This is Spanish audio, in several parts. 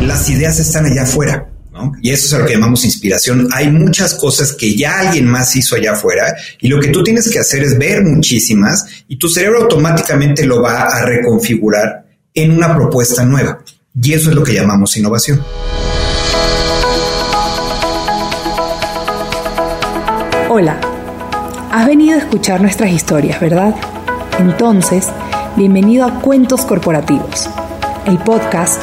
las ideas están allá afuera. Y eso es lo que llamamos inspiración. Hay muchas cosas que ya alguien más hizo allá afuera y lo que tú tienes que hacer es ver muchísimas y tu cerebro automáticamente lo va a reconfigurar en una propuesta nueva. Y eso es lo que llamamos innovación. Hola, has venido a escuchar nuestras historias, ¿verdad? Entonces, bienvenido a Cuentos Corporativos, el podcast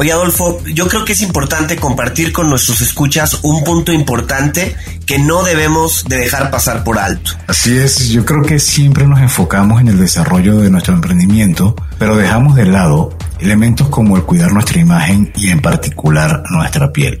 Oye, Adolfo, yo creo que es importante compartir con nuestros escuchas un punto importante que no debemos de dejar pasar por alto. Así es, yo creo que siempre nos enfocamos en el desarrollo de nuestro emprendimiento, pero dejamos de lado elementos como el cuidar nuestra imagen y en particular nuestra piel.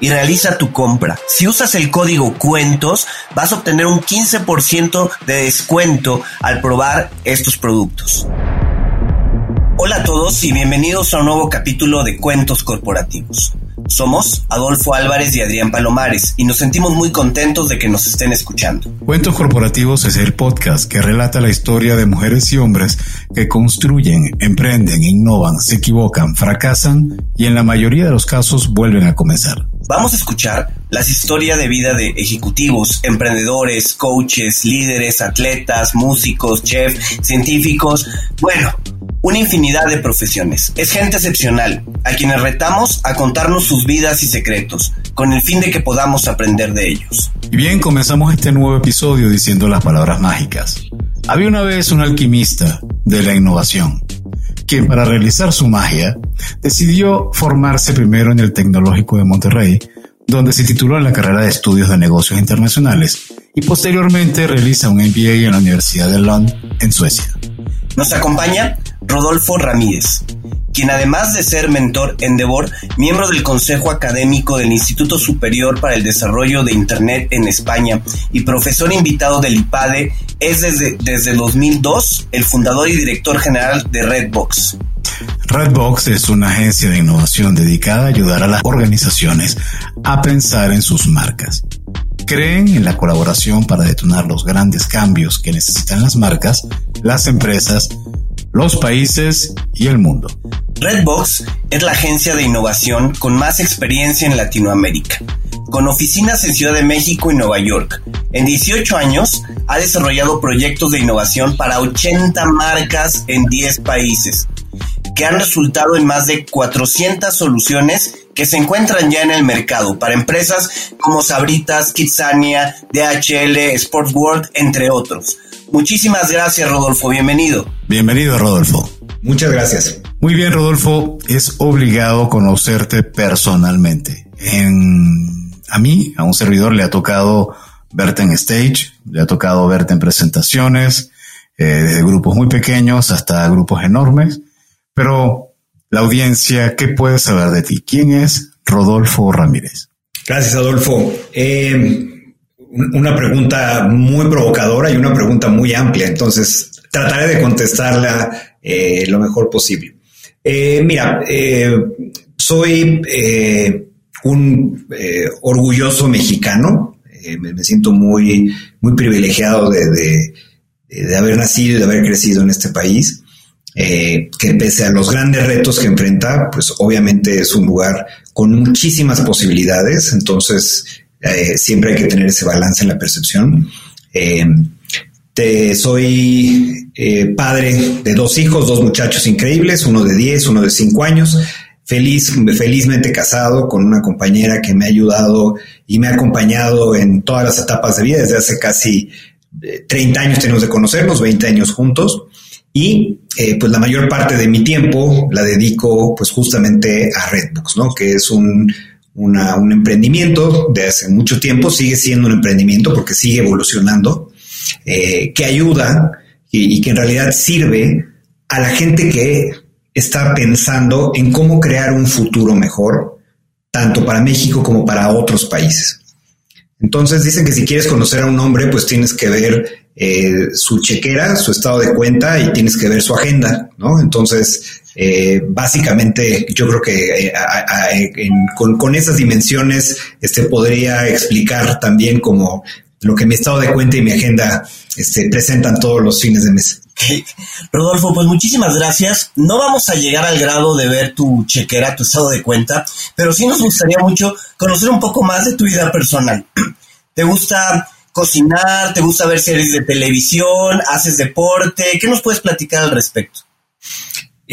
y realiza tu compra. Si usas el código cuentos, vas a obtener un 15% de descuento al probar estos productos. Hola a todos y bienvenidos a un nuevo capítulo de Cuentos Corporativos. Somos Adolfo Álvarez y Adrián Palomares y nos sentimos muy contentos de que nos estén escuchando. Cuentos Corporativos es el podcast que relata la historia de mujeres y hombres que construyen, emprenden, innovan, se equivocan, fracasan y en la mayoría de los casos vuelven a comenzar. Vamos a escuchar las historias de vida de ejecutivos, emprendedores, coaches, líderes, atletas, músicos, chefs, científicos, bueno, una infinidad de profesiones. Es gente excepcional, a quienes retamos a contarnos sus vidas y secretos, con el fin de que podamos aprender de ellos. Y bien, comenzamos este nuevo episodio diciendo las palabras mágicas. Había una vez un alquimista de la innovación, quien para realizar su magia decidió formarse primero en el Tecnológico de Monterrey, donde se tituló en la carrera de estudios de negocios internacionales y posteriormente realiza un MBA en la Universidad de Lund en Suecia. Nos acompaña Rodolfo Ramírez, quien además de ser mentor Endeavor, miembro del Consejo Académico del Instituto Superior para el Desarrollo de Internet en España y profesor invitado del IPADE, es desde, desde 2002 el fundador y director general de Redbox. Redbox es una agencia de innovación dedicada a ayudar a las organizaciones a pensar en sus marcas. Creen en la colaboración para detonar los grandes cambios que necesitan las marcas, las empresas, los países y el mundo. Redbox es la agencia de innovación con más experiencia en Latinoamérica, con oficinas en Ciudad de México y Nueva York. En 18 años ha desarrollado proyectos de innovación para 80 marcas en 10 países, que han resultado en más de 400 soluciones que se encuentran ya en el mercado para empresas como Sabritas, Kitsania, DHL, Sports World, entre otros. Muchísimas gracias, Rodolfo. Bienvenido. Bienvenido, Rodolfo. Muchas gracias. Muy bien, Rodolfo. Es obligado conocerte personalmente. En, a mí, a un servidor, le ha tocado verte en stage, le ha tocado verte en presentaciones, eh, desde grupos muy pequeños hasta grupos enormes. Pero la audiencia, ¿qué puede saber de ti? ¿Quién es Rodolfo Ramírez? Gracias, Adolfo. Eh, una pregunta muy provocadora y una pregunta muy amplia, entonces trataré de contestarla eh, lo mejor posible. Eh, mira, soy un orgulloso mexicano, me, siento muy, muy privilegiado de de haber nacido y de haber crecido en este país, eh, que pese a los grandes retos que enfrenta, pues obviamente es un lugar con muchísimas posibilidades, entonces eh, siempre hay que tener ese balance en la percepción. Eh, te, soy padre de dos hijos, dos muchachos increíbles, uno de 10, uno de 5 años, feliz, felizmente casado con una compañera que me ha ayudado y me ha acompañado en todas las etapas de vida desde hace casi 30 años tenemos de conocernos, 20 años juntos y eh, pues la mayor parte de mi tiempo la dedico pues justamente a Redbooks, ¿no? Que es un, un emprendimiento de hace mucho tiempo, sigue siendo un emprendimiento porque sigue evolucionando, eh, que ayuda y, que en realidad sirve a la gente que está pensando en cómo crear un futuro mejor, tanto para México como para otros países. Entonces dicen que si quieres conocer a un hombre, pues tienes que ver eh, su chequera, su estado de cuenta y tienes que ver su agenda, ¿no? Entonces, eh, básicamente, yo creo que eh, con, esas dimensiones este, podría explicar también como lo que mi estado de cuenta y mi agenda este, presentan todos los fines de mes. Rodolfo, pues muchísimas gracias. No vamos a llegar al grado de ver tu chequera, tu estado de cuenta, pero sí nos gustaría mucho conocer un poco más de tu vida personal. ¿Te gusta cocinar? ¿Te gusta ver series de televisión? ¿Haces deporte? ¿Qué nos puedes platicar al respecto?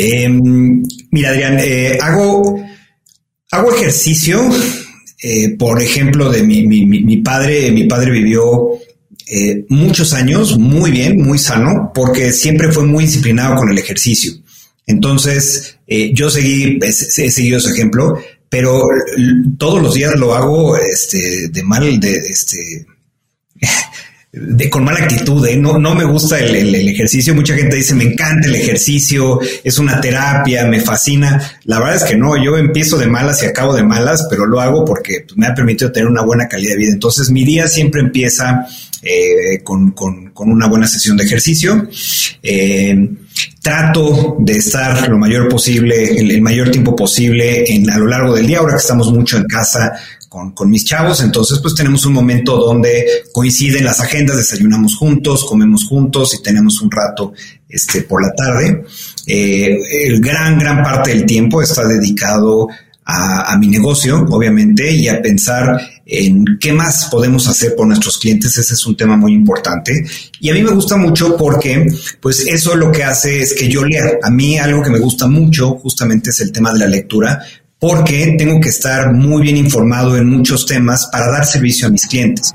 Em, mira, Adrián, eh, hago, hago ejercicio. Eh, por ejemplo, de mi, mi, padre, mi padre vivió eh, muchos años muy bien, muy sano, porque siempre fue muy disciplinado con el ejercicio. Entonces, yo seguí, he, seguido su ejemplo, pero todos los días lo hago este, de mal, de, este, de, con mala actitud, ¿eh? no, no me gusta el, ejercicio. Mucha gente dice, me encanta el ejercicio, es una terapia, me fascina. La verdad es que no, yo empiezo de malas y acabo de malas, pero lo hago porque pues, me ha permitido tener una buena calidad de vida. Entonces mi día siempre empieza eh, con, una buena sesión de ejercicio. Eh, trato de estar lo mayor posible, el, el, mayor tiempo posible en, a lo largo del día, ahora que estamos mucho en casa con, con, mis chavos, entonces pues tenemos un momento donde coinciden las agendas, desayunamos juntos, comemos juntos y tenemos un rato este, por la tarde. Eh, el gran, gran parte del tiempo está dedicado a, a, mi negocio, obviamente, y a pensar en qué más podemos hacer por nuestros clientes. Ese es un tema muy importante. Y a mí me gusta mucho porque, pues, eso lo que hace es que yo lea. A mí algo que me gusta mucho justamente es el tema de la lectura, porque tengo que estar muy bien informado en muchos temas para dar servicio a mis clientes.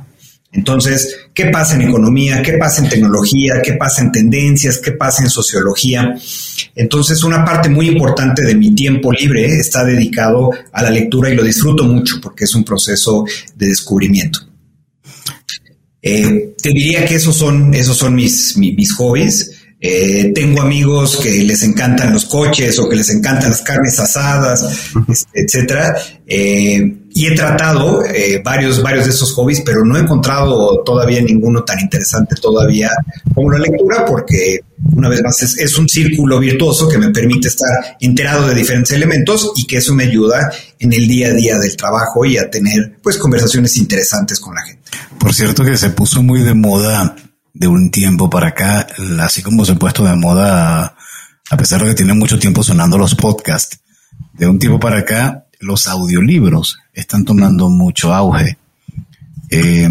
Entonces, ¿qué pasa en economía? ¿Qué pasa en tecnología? ¿Qué pasa en tendencias? ¿Qué pasa en sociología? Entonces, una parte muy importante de mi tiempo libre está dedicado a la lectura y lo disfruto mucho porque es un proceso de descubrimiento. Eh, te diría que esos son, esos son mis, mis, mis hobbies. Eh, tengo amigos que les encantan los coches o que les encantan las carnes asadas, etcétera. Eh, y he tratado eh, varios, varios de esos hobbies, pero no he encontrado todavía ninguno tan interesante todavía como la lectura, porque una vez más es, es, un círculo virtuoso que me permite estar enterado de diferentes elementos y que eso me ayuda en el día a día del trabajo y a tener pues conversaciones interesantes con la gente. Por cierto que se puso muy de moda de un tiempo para acá, así como se ha puesto de moda, a pesar de que tiene mucho tiempo sonando los podcasts, de un tiempo para acá, los audiolibros están tomando mucho auge. Eh,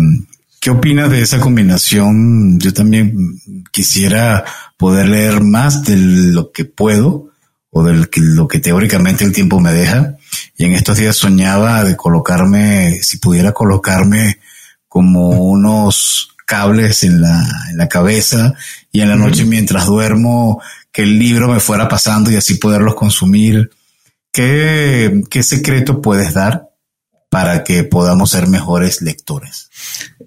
¿Qué opinas de esa combinación? Yo también quisiera poder leer más de lo que puedo o de lo que teóricamente el tiempo me deja. Y en estos días soñaba de colocarme, si pudiera colocarme como unos cables en la, en la cabeza y en la noche mientras duermo que el libro me fuera pasando y así poderlos consumir. ¿Qué, qué secreto puedes dar para que podamos ser mejores lectores?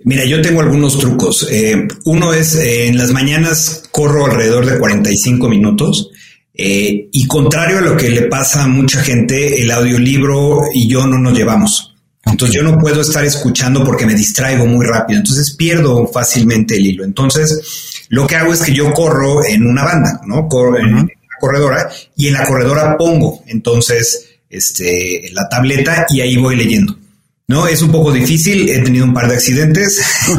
Mira, yo tengo algunos trucos. Eh, uno es, eh, en las mañanas corro alrededor de 45 minutos. Eh, y contrario a lo que le pasa a mucha gente, el audiolibro y yo no nos llevamos. Entonces yo no puedo estar escuchando porque me distraigo muy rápido, entonces pierdo fácilmente el hilo. Entonces lo que hago es que yo corro en una banda, ¿no? Corro en una corredora y en la corredora pongo entonces este, la tableta y ahí voy leyendo. ¿no? Es un poco difícil, he tenido un par de accidentes,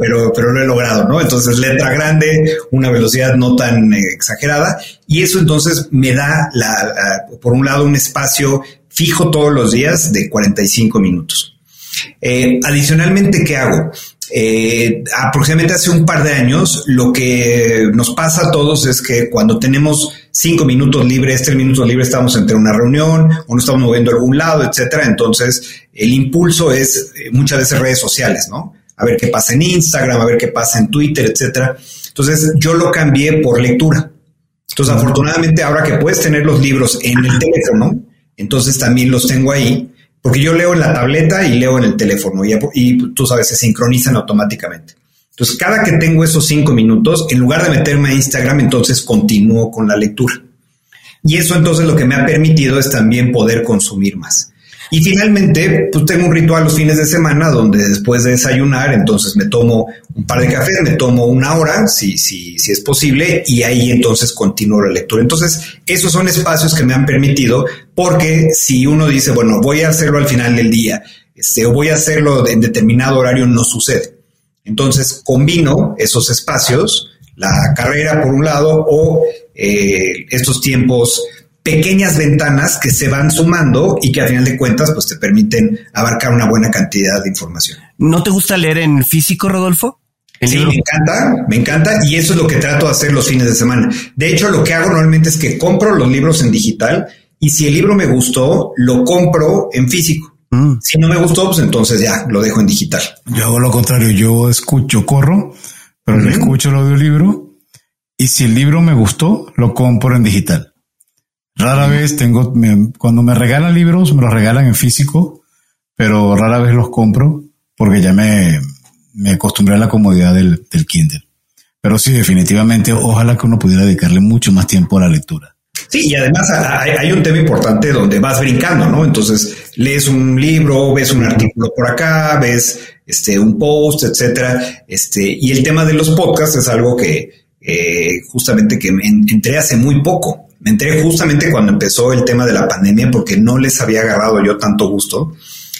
pero, pero, lo he logrado, ¿no? Entonces, letra grande, una velocidad no tan exagerada, y eso entonces me da, la, por un lado, un espacio fijo todos los días de 45 minutos. Eh, adicionalmente, ¿qué hago? Eh, aproximadamente hace un par de años, lo que nos pasa a todos es que cuando tenemos cinco minutos libres, tres minutos libres, estamos entre una reunión o nos estamos moviendo a algún lado, etcétera. Entonces, el impulso es eh, muchas veces redes sociales, ¿no? A ver qué pasa en Instagram, a ver qué pasa en Twitter, etcétera. Entonces, yo lo cambié por lectura. Entonces, afortunadamente, ahora que puedes tener los libros en el teléfono, entonces también los tengo ahí porque yo leo en la tableta y leo en el teléfono y, tú sabes, se sincronizan automáticamente. Entonces, cada que tengo esos cinco minutos, en lugar de meterme a Instagram, entonces continúo con la lectura. Y eso entonces lo que me ha permitido es también poder consumir más. Y finalmente, pues tengo un ritual los fines de semana donde después de desayunar, entonces me tomo un par de cafés, me tomo una hora, si, si, si es posible, y ahí entonces continúo la lectura. Entonces, esos son espacios que me han permitido, porque si uno dice, bueno, voy a hacerlo al final del día, este, o voy a hacerlo en determinado horario, no sucede. Entonces, combino esos espacios, la carrera por un lado, o eh, estos tiempos pequeñas ventanas que se van sumando y que a final de cuentas pues te permiten abarcar una buena cantidad de información. ¿No te gusta leer en físico, Rodolfo? Sí, me encanta, me encanta y eso es lo que trato de hacer los fines de semana. De hecho, lo que hago normalmente es que compro los libros en digital y si el libro me gustó, lo compro en físico. Mm. Si no me gustó, pues entonces ya lo dejo en digital. Yo hago lo contrario, yo escucho, corro, pero le escucho el audiolibro y si el libro me gustó, lo compro en digital. Rara vez tengo, cuando me regalan libros, me los regalan en físico, pero rara vez los compro porque ya me, me acostumbré a la comodidad del, del Kindle. Pero sí, definitivamente, ojalá que uno pudiera dedicarle mucho más tiempo a la lectura. Sí, y además hay, un tema importante donde vas brincando, ¿no? Entonces lees un libro, ves un artículo por acá, ves este un post, etcétera. Este, y el tema de los podcasts es algo que eh, justamente que entré hace muy poco. Me enteré justamente cuando empezó el tema de la pandemia porque no les había agarrado yo tanto gusto.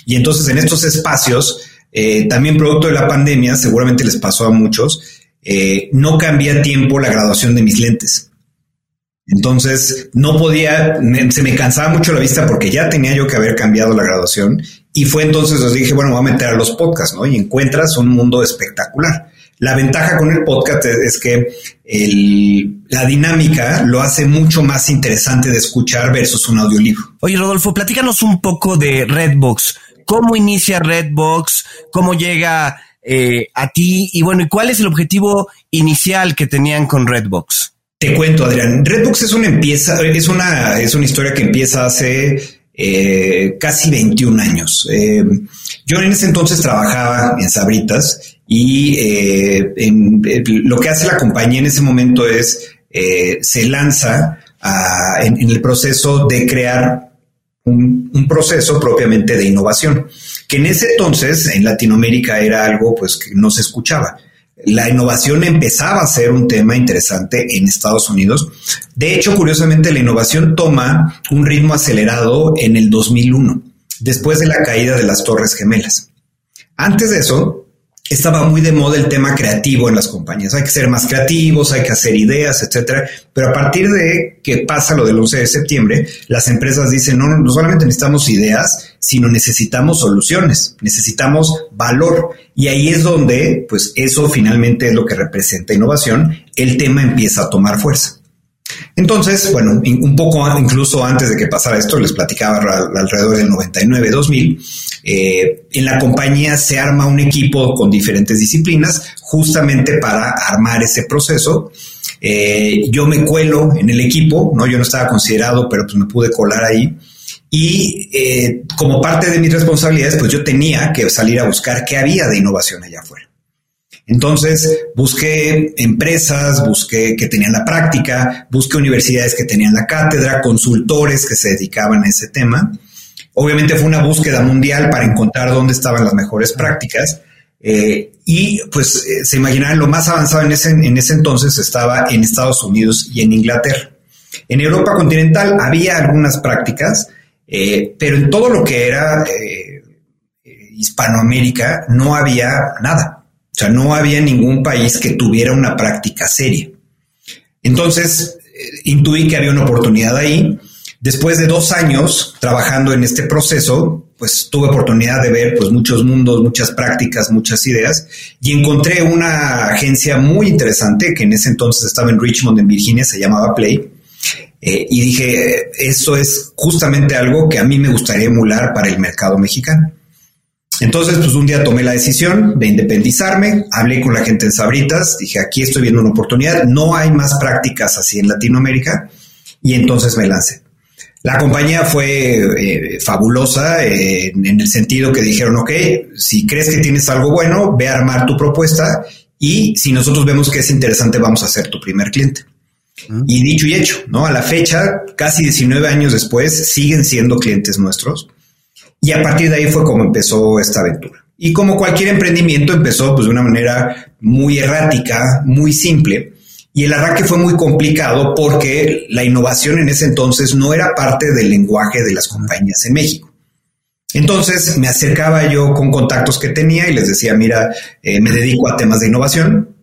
Y entonces en estos espacios, eh, también producto de la pandemia, seguramente les pasó a muchos, eh, no cambié a tiempo la graduación de mis lentes. Entonces no podía, se me cansaba mucho la vista porque ya tenía yo que haber cambiado la graduación. Y fue entonces, os dije, bueno, voy a meter a los podcasts, ¿no? Y encuentras un mundo espectacular. La ventaja con el podcast es, que la dinámica lo hace mucho más interesante de escuchar versus un audiolibro. Oye, Rodolfo, platícanos un poco de Redbox. ¿Cómo inicia Redbox? ¿Cómo llega eh, a ti? Y bueno, ¿y cuál es el objetivo inicial que tenían con Redbox? Te cuento, Adrián. Redbox es una empieza, es una, es una historia que empieza hace eh, casi 21 años. Eh, yo en ese entonces trabajaba en Sabritas y eh, lo que hace la compañía en ese momento es se lanza en, el proceso de crear un, un, proceso propiamente de innovación, que en ese entonces en Latinoamérica era algo pues que no se escuchaba la innovación empezaba a ser un tema interesante en Estados Unidos. De hecho, curiosamente, la innovación toma un ritmo acelerado en el 2001, después de la caída de las Torres Gemelas. Antes de eso, estaba muy de moda el tema creativo en las compañías. Hay que ser más creativos, hay que hacer ideas, etcétera. Pero a partir de que pasa lo del 11 de septiembre, las empresas dicen, no, no solamente necesitamos ideas, sino necesitamos soluciones, necesitamos valor. Y ahí es donde, pues eso finalmente es lo que representa innovación. El tema empieza a tomar fuerza. Entonces, bueno, un poco incluso antes de que pasara esto, les platicaba alrededor del 99-2000, eh, en la compañía se arma un equipo con diferentes disciplinas justamente para armar ese proceso. Eh, yo me cuelo en el equipo, ¿no? Yo no estaba considerado, pero pues me pude colar ahí. Y eh, como parte de mis responsabilidades, pues yo tenía que salir a buscar qué había de innovación allá afuera. Entonces busqué empresas, busqué que tenían la práctica, busqué universidades que tenían la cátedra, consultores que se dedicaban a ese tema. Obviamente fue una búsqueda mundial para encontrar dónde estaban las mejores prácticas. Eh, y pues eh, se imaginarán lo más avanzado en ese, en ese entonces estaba en Estados Unidos y en Inglaterra. En Europa continental había algunas prácticas, eh, pero en todo lo que era Hispanoamérica no había nada. O sea, no había ningún país que tuviera una práctica seria. Entonces, eh, intuí que había una oportunidad ahí. Después de dos años trabajando en este proceso, pues tuve oportunidad de ver pues muchos mundos, muchas prácticas, muchas ideas y encontré una agencia muy interesante que en ese entonces estaba en Richmond, en Virginia, se llamaba Play. Eh, y dije, eso es justamente algo que a mí me gustaría emular para el mercado mexicano. Entonces, pues un día tomé la decisión de independizarme, hablé con la gente en Sabritas, dije, aquí estoy viendo una oportunidad, no hay más prácticas así en Latinoamérica, y entonces me lancé. La compañía fue eh, fabulosa eh, en el sentido que dijeron, ok, si crees que tienes algo bueno, ve a armar tu propuesta y si nosotros vemos que es interesante, vamos a ser tu primer cliente. Y dicho y hecho, ¿no? A la fecha, casi 19 años después, siguen siendo clientes nuestros. Y a partir de ahí fue como empezó esta aventura. Y como cualquier emprendimiento, empezó pues de una manera muy errática, muy simple. Y el arranque fue muy complicado porque la innovación en ese entonces no era parte del lenguaje de las compañías en México. Entonces me acercaba yo con contactos que tenía y les decía, mira, eh, me dedico a temas de innovación.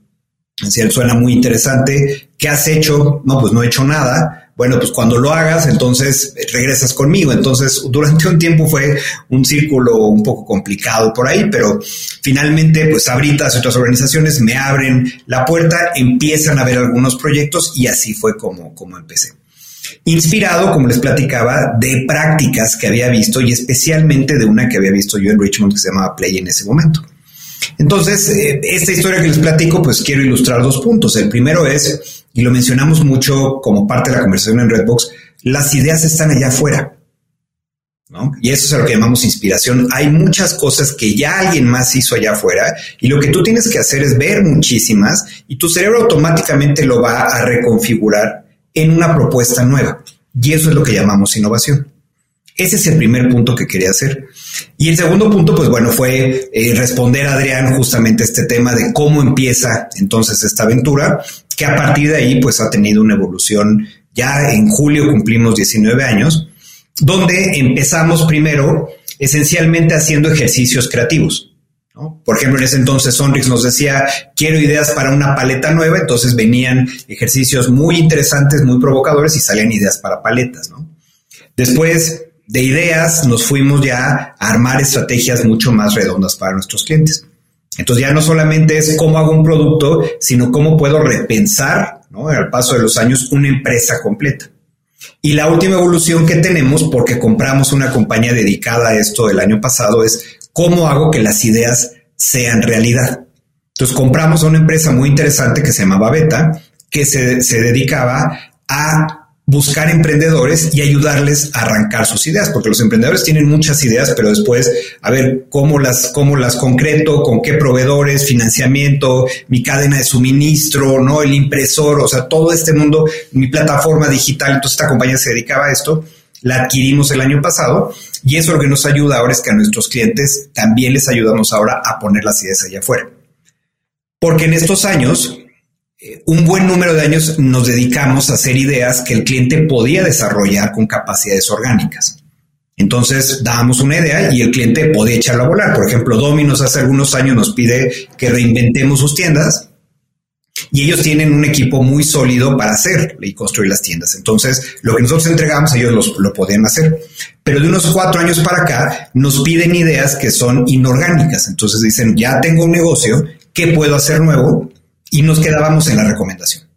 Decía, suena muy interesante. ¿Qué has hecho? No, pues no he hecho nada bueno, pues cuando lo hagas, entonces regresas conmigo. Entonces, durante un tiempo fue un círculo un poco complicado por ahí, pero finalmente, pues Sabritas y otras organizaciones me abren la puerta, empiezan a ver algunos proyectos y así fue como, como empecé. Inspirado, como les platicaba, de prácticas que había visto y especialmente de una que había visto yo en Richmond que se llamaba Play en ese momento. Entonces, eh, esta historia que les platico, pues quiero ilustrar dos puntos. El primero es y lo mencionamos mucho como parte de la conversación en Redbox, las ideas están allá afuera. ¿no? Y eso es lo que llamamos inspiración. Hay muchas cosas que ya alguien más hizo allá afuera y lo que tú tienes que hacer es ver muchísimas y tu cerebro automáticamente lo va a reconfigurar en una propuesta nueva. Y eso es lo que llamamos innovación. Ese es el primer punto que quería hacer. Y el segundo punto, pues bueno, fue eh, responder a Adrián justamente este tema de cómo empieza entonces esta aventura, que a partir de ahí pues ha tenido una evolución. Ya en julio cumplimos 19 años, donde empezamos primero esencialmente haciendo ejercicios creativos. Por ejemplo, en ese entonces Sonrix nos decía, quiero ideas para una paleta nueva, entonces venían ejercicios muy interesantes, muy provocadores y salían ideas para paletas. Después de ideas nos fuimos ya a armar estrategias mucho más redondas para nuestros clientes. Entonces ya no solamente es cómo hago un producto, sino cómo puedo repensar, ¿no? Al paso de los años, una empresa completa. Y la última evolución que tenemos, porque compramos una compañía dedicada a esto el año pasado, es cómo hago que las ideas sean realidad. Entonces compramos una empresa muy interesante que se llamaba Beta, que se, se dedicaba a buscar emprendedores y ayudarles a arrancar sus ideas, porque los emprendedores tienen muchas ideas, pero después, a ver cómo las, cómo las concreto, con qué proveedores, financiamiento, mi cadena de suministro, no el impresor, o sea, todo este mundo, mi plataforma digital. Entonces, esta compañía se dedicaba a esto. La adquirimos el año pasado y eso lo que nos ayuda ahora es que a nuestros clientes también les ayudamos ahora a poner las ideas allá afuera. Porque en estos años, un buen número de años nos dedicamos a hacer ideas que el cliente podía desarrollar con capacidades orgánicas. Entonces dábamos una idea y el cliente podía echarla a volar. Por ejemplo, Domino's hace algunos años nos pide que reinventemos sus tiendas y ellos tienen un equipo muy sólido para hacer y construir las tiendas. Entonces, lo que nosotros entregamos, ellos lo podían hacer. Pero de unos cuatro años para acá, nos piden ideas que son inorgánicas. Entonces dicen, ya tengo un negocio, ¿qué puedo hacer nuevo? Y nos quedábamos en la recomendación.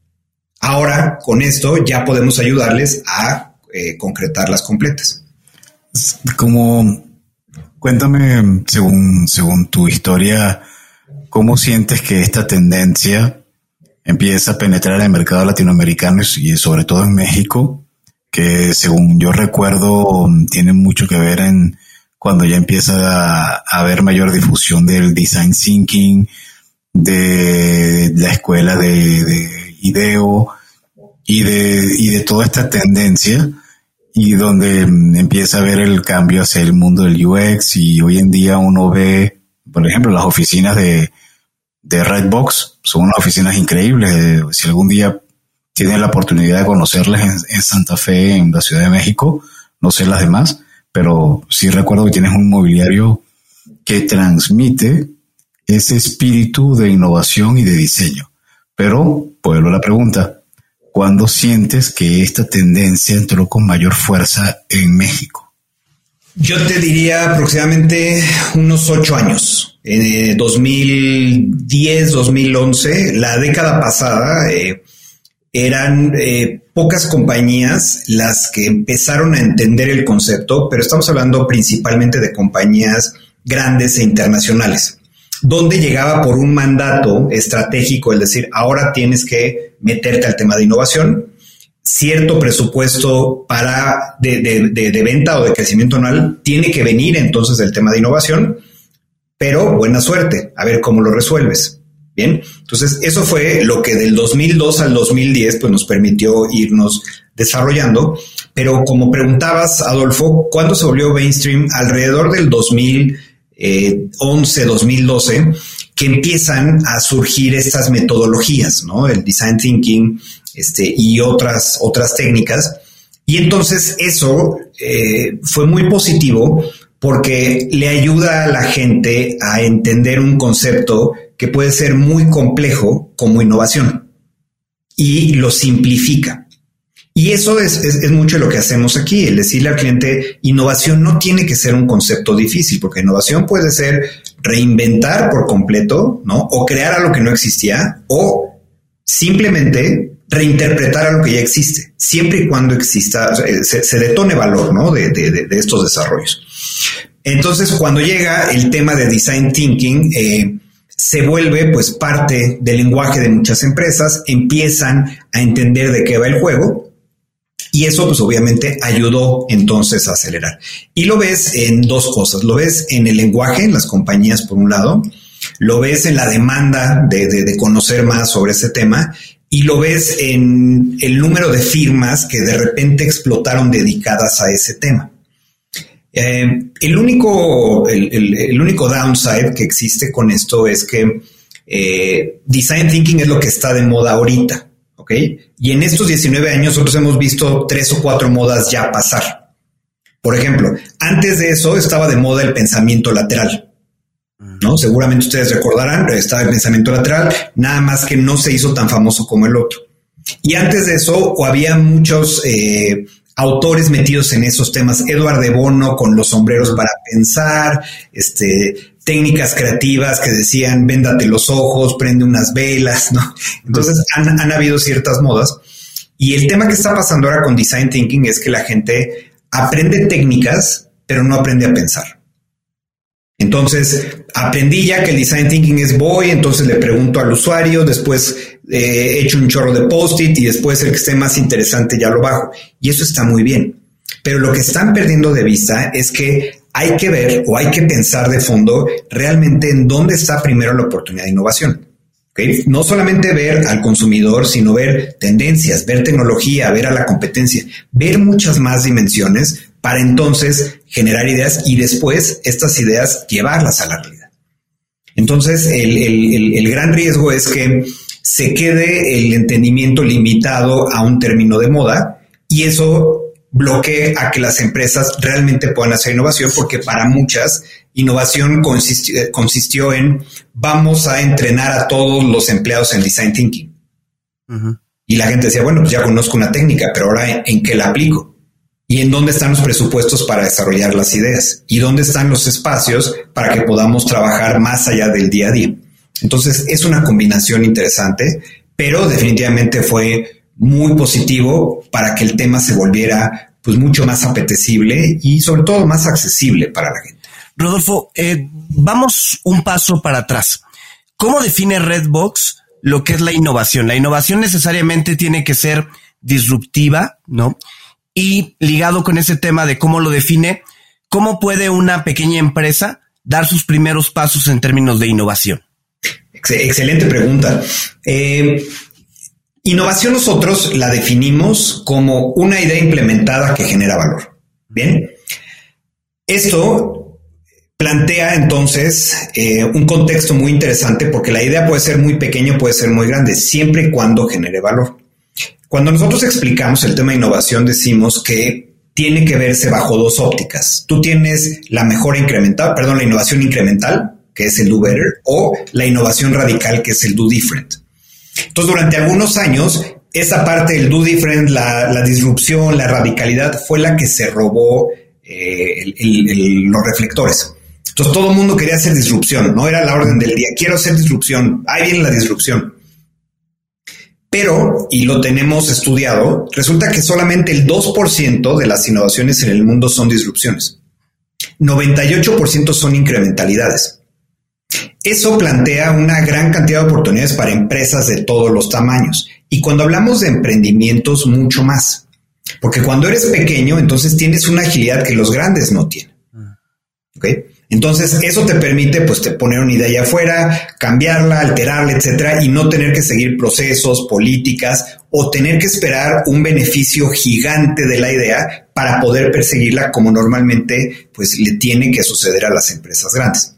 Ahora, con esto ya podemos ayudarles a eh, concretar las completas. Como, cuéntame, según, según tu historia, ¿cómo sientes que esta tendencia empieza a penetrar en el mercado latinoamericano y sobre todo en México? Que según yo recuerdo, tiene mucho que ver en cuando ya empieza a haber mayor difusión del design thinking, de la escuela de, IDEO y de, y de toda esta tendencia y donde mm, empieza a ver el cambio hacia el mundo del UX y hoy en día uno ve, por ejemplo, las oficinas de, de Redbox son unas oficinas increíbles. Si algún día tienen la oportunidad de conocerlas en, en, Santa Fe, en la Ciudad de México, no sé las demás, pero sí recuerdo que tienes un mobiliario que transmite ese espíritu de innovación y de diseño. Pero, pueblo la pregunta, ¿cuándo sientes que esta tendencia entró con mayor fuerza en México? Yo te diría aproximadamente unos ocho años. En 2010, 2011, la década pasada, eh, eran eh, pocas compañías las que empezaron a entender el concepto, pero estamos hablando principalmente de compañías grandes e internacionales, donde llegaba por un mandato estratégico, es decir, ahora tienes que meterte al tema de innovación, cierto presupuesto para de, venta o de crecimiento anual tiene que venir entonces del tema de innovación, pero buena suerte, a ver cómo lo resuelves. Bien, entonces eso fue lo que del 2002 al 2010 pues nos permitió irnos desarrollando, pero como preguntabas, Adolfo, ¿cuándo se volvió mainstream? Alrededor del 2011, 2012, que empiezan a surgir estas metodologías, ¿no? El design thinking este, y otras, otras técnicas. Y entonces eso eh, fue muy positivo porque le ayuda a la gente a entender un concepto que puede ser muy complejo como innovación y lo simplifica. Y eso es, mucho lo que hacemos aquí, el decirle al cliente, innovación no tiene que ser un concepto difícil, porque innovación puede ser reinventar por completo, ¿no? O crear algo que no existía, o simplemente reinterpretar algo que ya existe, siempre y cuando exista, se, detone valor, ¿no? De, de, estos desarrollos. Entonces, cuando llega el tema de design thinking, eh, se vuelve pues parte del lenguaje de muchas empresas, empiezan a entender de qué va el juego y eso pues obviamente ayudó entonces a acelerar. Y lo ves en dos cosas, lo ves en el lenguaje, en las compañías por un lado, lo ves en la demanda de, de conocer más sobre ese tema y lo ves en el número de firmas que de repente explotaron dedicadas a ese tema. Eh, el, único, el, único downside que existe con esto es que eh, design thinking es lo que está de moda ahorita, ¿ok? Y en estos 19 años nosotros hemos visto tres o cuatro modas ya pasar. Por ejemplo, antes de eso estaba de moda el pensamiento lateral. ¿no? Seguramente ustedes recordarán, estaba el pensamiento lateral, nada más que no se hizo tan famoso como el otro. Y antes de eso, había muchos eh, autores metidos en esos temas. Eduardo de Bono con los sombreros para pensar, este, técnicas creativas que decían, véndate los ojos, prende unas velas, ¿no? Entonces han, han habido ciertas modas. Y el tema que está pasando ahora con design thinking es que la gente aprende técnicas, pero no aprende a pensar. Entonces, aprendí ya que el design thinking es voy, entonces le pregunto al usuario, después eh, he hecho un chorro de post-it y después el que esté más interesante ya lo bajo. Y eso está muy bien. Pero lo que están perdiendo de vista es que hay que ver o hay que pensar de fondo realmente en dónde está primero la oportunidad de innovación. No solamente ver al consumidor, sino ver tendencias, ver tecnología, ver a la competencia, ver muchas más dimensiones para entonces generar ideas y después estas ideas llevarlas a la realidad. Entonces, el, gran riesgo es que se quede el entendimiento limitado a un término de moda y eso bloquee a que las empresas realmente puedan hacer innovación, porque para muchas innovación consistió, en vamos a entrenar a todos los empleados en design thinking. Y la gente decía, bueno, pues ya conozco una técnica, pero ahora en qué la aplico y en dónde están los presupuestos para desarrollar las ideas y dónde están los espacios para que podamos trabajar más allá del día a día. Entonces es una combinación interesante, pero definitivamente fue muy positivo para que el tema se volviera pues mucho más apetecible y sobre todo más accesible para la gente. Rodolfo, eh, vamos un paso para atrás. ¿Cómo define Redbox lo que es la innovación? La innovación necesariamente tiene que ser disruptiva, ¿no? Y ligado con ese tema de cómo lo define, ¿cómo puede una pequeña empresa dar sus primeros pasos en términos de innovación? Excelente pregunta. Eh, innovación nosotros la definimos como una idea implementada que genera valor. Bien. Esto plantea entonces eh, un contexto muy interesante porque la idea puede ser muy pequeña, puede ser muy grande, siempre y cuando genere valor. Cuando nosotros explicamos el tema de innovación, decimos que tiene que verse bajo dos ópticas. Tú tienes la mejora incremental, perdón, la innovación incremental, que es el do better, o la innovación radical, que es el do different. Entonces, durante algunos años, esa parte del do different, la, disrupción, la radicalidad, fue la que se robó eh, los reflectores. Entonces, todo el mundo quería hacer disrupción, no era la orden del día. Quiero hacer disrupción. Ahí viene la disrupción. Pero, y lo tenemos estudiado, resulta que solamente el 2% de las innovaciones en el mundo son disrupciones. 98% son incrementalidades. Eso plantea una gran cantidad de oportunidades para empresas de todos los tamaños. Y cuando hablamos de emprendimientos, mucho más. Porque cuando eres pequeño, entonces tienes una agilidad que los grandes no tienen. ¿Ok? Entonces, eso te permite pues te poner una idea allá afuera, cambiarla, alterarla, etcétera, y no tener que seguir procesos, políticas o tener que esperar un beneficio gigante de la idea para poder perseguirla como normalmente pues le tiene que suceder a las empresas grandes.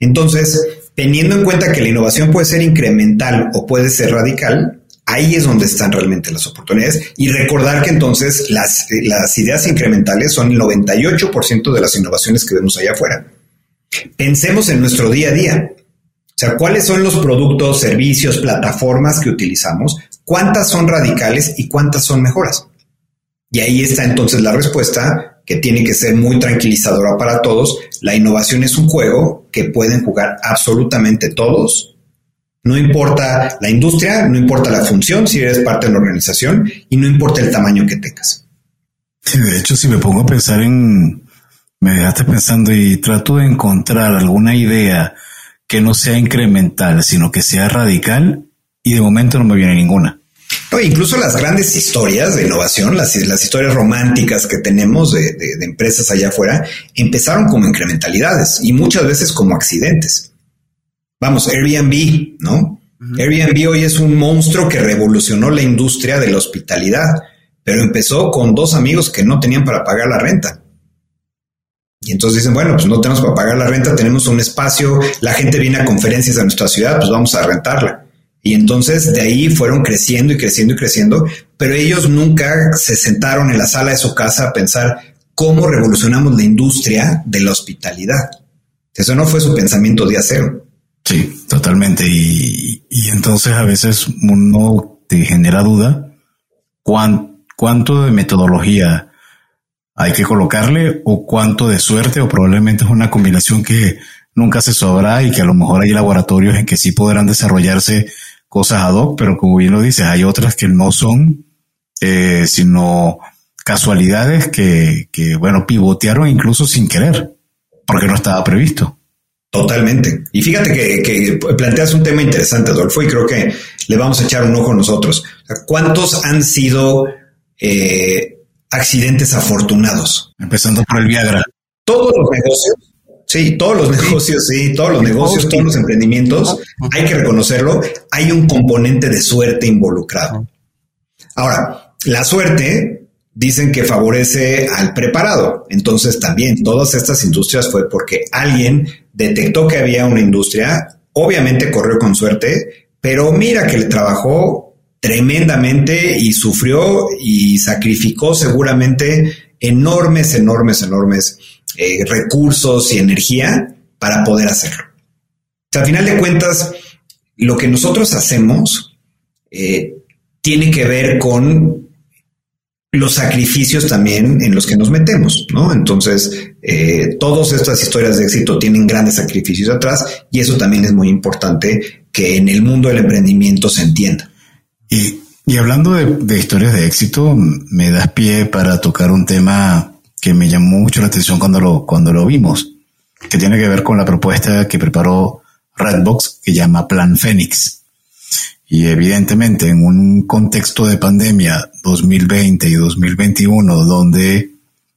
Entonces, teniendo en cuenta que la innovación puede ser incremental o puede ser radical, ahí es donde están realmente las oportunidades y recordar que entonces las, las ideas incrementales son el 98% de las innovaciones que vemos allá afuera. Pensemos en nuestro día a día. O sea, ¿cuáles son los productos, servicios, plataformas que utilizamos? ¿Cuántas son radicales y cuántas son mejoras? Y ahí está entonces la respuesta que tiene que ser muy tranquilizadora para todos. La innovación es un juego que pueden jugar absolutamente todos. No importa la industria, no importa la función, si eres parte de la organización y no importa el tamaño que tengas. de hecho, si me pongo a pensar en me dejaste pensando y trato de encontrar alguna idea que no sea incremental, sino que sea radical y de momento no me viene ninguna. No, incluso las grandes historias de innovación, las, las historias románticas que tenemos de, empresas allá afuera, empezaron como incrementalidades y muchas veces como accidentes. Vamos, Airbnb, ¿no? Airbnb hoy es un monstruo que revolucionó la industria de la hospitalidad, pero empezó con dos amigos que no tenían para pagar la renta. Y entonces dicen, bueno, pues no tenemos para pagar la renta, tenemos un espacio, la gente viene a conferencias a nuestra ciudad, pues vamos a rentarla. Y entonces de ahí fueron creciendo y creciendo y creciendo, pero ellos nunca se sentaron en la sala de su casa a pensar cómo revolucionamos la industria de la hospitalidad. Eso no fue su pensamiento día cero. Sí, totalmente. Y, y entonces a veces uno te genera duda cuánto de metodología hay que colocarle o cuánto de suerte o probablemente es una combinación que nunca se sabrá y que a lo mejor hay laboratorios en que sí podrán desarrollarse cosas ad hoc, pero como bien lo dices, hay otras que no son, eh, sino casualidades que, que, bueno, pivotearon incluso sin querer, porque no estaba previsto. Totalmente. Y fíjate que, que, planteas un tema interesante, Adolfo, y creo que le vamos a echar un ojo nosotros. ¿Cuántos han sido eh, accidentes afortunados. Empezando por el Viagra. Todos los negocios, sí, todos los negocios, sí, todos los negocios, todos los emprendimientos, hay que reconocerlo, hay un componente de suerte involucrado. Ahora, la suerte dicen que favorece al preparado. Entonces también todas estas industrias fue porque alguien detectó que había una industria, obviamente corrió con suerte, pero mira que le trabajó tremendamente y sufrió y sacrificó seguramente enormes, enormes, enormes eh, recursos y energía para poder hacerlo. al final de cuentas, lo que nosotros hacemos eh, tiene que ver con los sacrificios también en los que nos metemos, ¿no? Entonces, eh, todas estas historias de éxito tienen grandes sacrificios atrás y eso también es muy importante que en el mundo del emprendimiento se entienda. Y, hablando de, historias de éxito, me das pie para tocar un tema que me llamó mucho la atención cuando lo, cuando lo vimos, que tiene que ver con la propuesta que preparó Redbox, que llama Plan Fénix. Y evidentemente en un contexto de pandemia 2020 y 2021, donde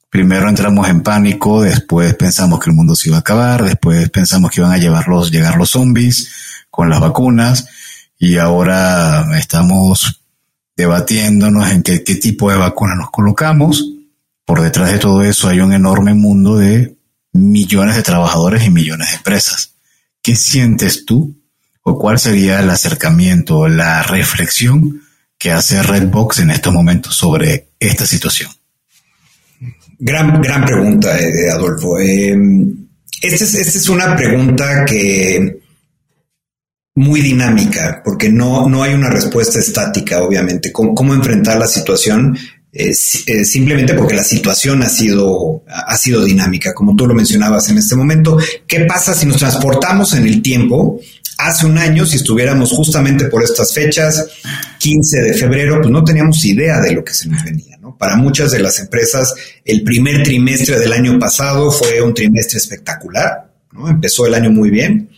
primero entramos en pánico, después pensamos que el mundo se iba a acabar, después pensamos que iban a llevarlos, llegar los zombies con las vacunas, y ahora estamos debatiéndonos en qué, tipo de vacuna nos colocamos. Por detrás de todo eso hay un enorme mundo de millones de trabajadores y millones de empresas. ¿Qué sientes tú o cuál sería el acercamiento, la reflexión que hace Redbox en estos momentos sobre esta situación? Gran, gran pregunta, eh, Adolfo. Eh, esta es, esta es una pregunta que muy dinámica, porque no, no hay una respuesta estática, obviamente. ¿Cómo, cómo enfrentar la situación? Eh, eh, simplemente porque la situación ha sido, ha sido dinámica, como tú lo mencionabas en este momento. ¿Qué pasa si nos transportamos en el tiempo? Hace un año, si estuviéramos justamente por estas fechas, 15 de febrero, pues no teníamos idea de lo que se nos venía. ¿no? Para muchas de las empresas, el primer trimestre del año pasado fue un trimestre espectacular. ¿no? Empezó el año muy bien.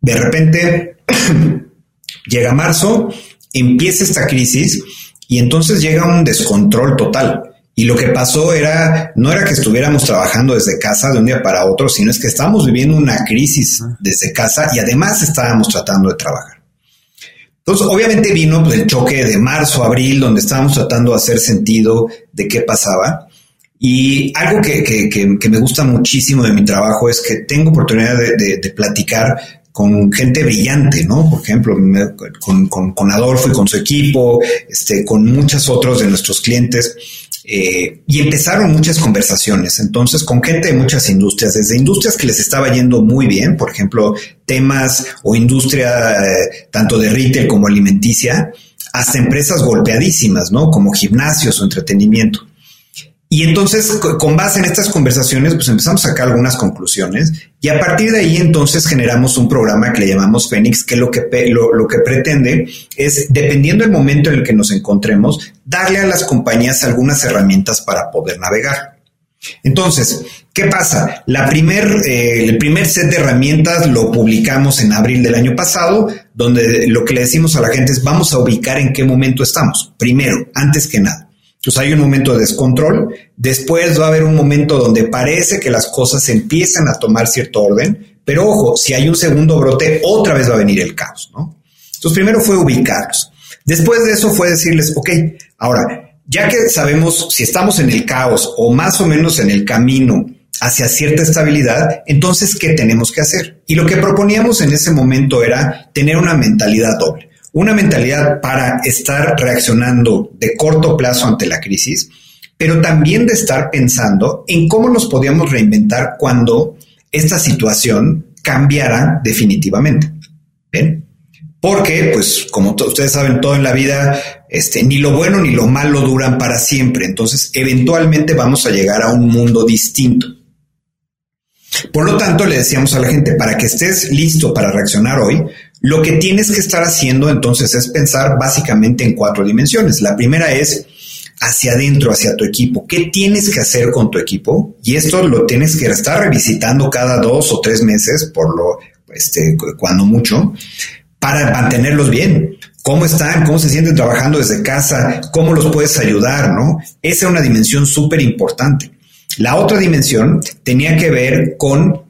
De repente, llega marzo, empieza esta crisis y entonces llega un descontrol total. Y lo que pasó era, no era que estuviéramos trabajando desde casa de un día para otro, sino es que estábamos viviendo una crisis desde casa y además estábamos tratando de trabajar. Entonces, obviamente vino pues, el choque de marzo, abril, donde estábamos tratando de hacer sentido de qué pasaba. Y algo que, que, que, me gusta muchísimo de mi trabajo es que tengo oportunidad de, de platicar con gente brillante, ¿no? Por ejemplo, con, con, con, Adolfo y con su equipo, este, con muchos otros de nuestros clientes. Eh, y empezaron muchas conversaciones, entonces, con gente de muchas industrias, desde industrias que les estaba yendo muy bien, por ejemplo, temas o industria eh, tanto de retail como alimenticia, hasta empresas golpeadísimas, ¿no? Como gimnasios o entretenimiento. Y entonces, con base en estas conversaciones, pues empezamos a sacar algunas conclusiones y a partir de ahí entonces generamos un programa que le llamamos Fénix, que lo que, lo, que pretende es, dependiendo del momento en el que nos encontremos, darle a las compañías algunas herramientas para poder navegar. Entonces, ¿qué pasa? La primer, eh, el primer set de herramientas lo publicamos en abril del año pasado, donde lo que le decimos a la gente es vamos a ubicar en qué momento estamos. Primero, antes que nada. Entonces hay un momento de descontrol, después va a haber un momento donde parece que las cosas empiezan a tomar cierto orden, pero ojo, si hay un segundo brote, otra vez va a venir el caos, ¿no? Entonces primero fue ubicarlos. Después de eso fue decirles, ok, ahora, ya que sabemos si estamos en el caos o más o menos en el camino hacia cierta estabilidad, entonces, ¿qué tenemos que hacer? Y lo que proponíamos en ese momento era tener una mentalidad doble una mentalidad para estar reaccionando de corto plazo ante la crisis, pero también de estar pensando en cómo nos podíamos reinventar cuando esta situación cambiara definitivamente. ¿Ven? Porque, pues, como ustedes saben, todo en la vida, este, ni lo bueno ni lo malo duran para siempre. Entonces, eventualmente vamos a llegar a un mundo distinto. Por lo tanto, le decíamos a la gente, para que estés listo para reaccionar hoy, lo que tienes que estar haciendo entonces es pensar básicamente en cuatro dimensiones. La primera es hacia adentro, hacia tu equipo. ¿Qué tienes que hacer con tu equipo? Y esto lo tienes que estar revisitando cada dos o tres meses, por lo, este, cuando mucho, para mantenerlos bien. ¿Cómo están? ¿Cómo se sienten trabajando desde casa? ¿Cómo los puedes ayudar? ¿No? Esa es una dimensión súper importante. La otra dimensión tenía que ver con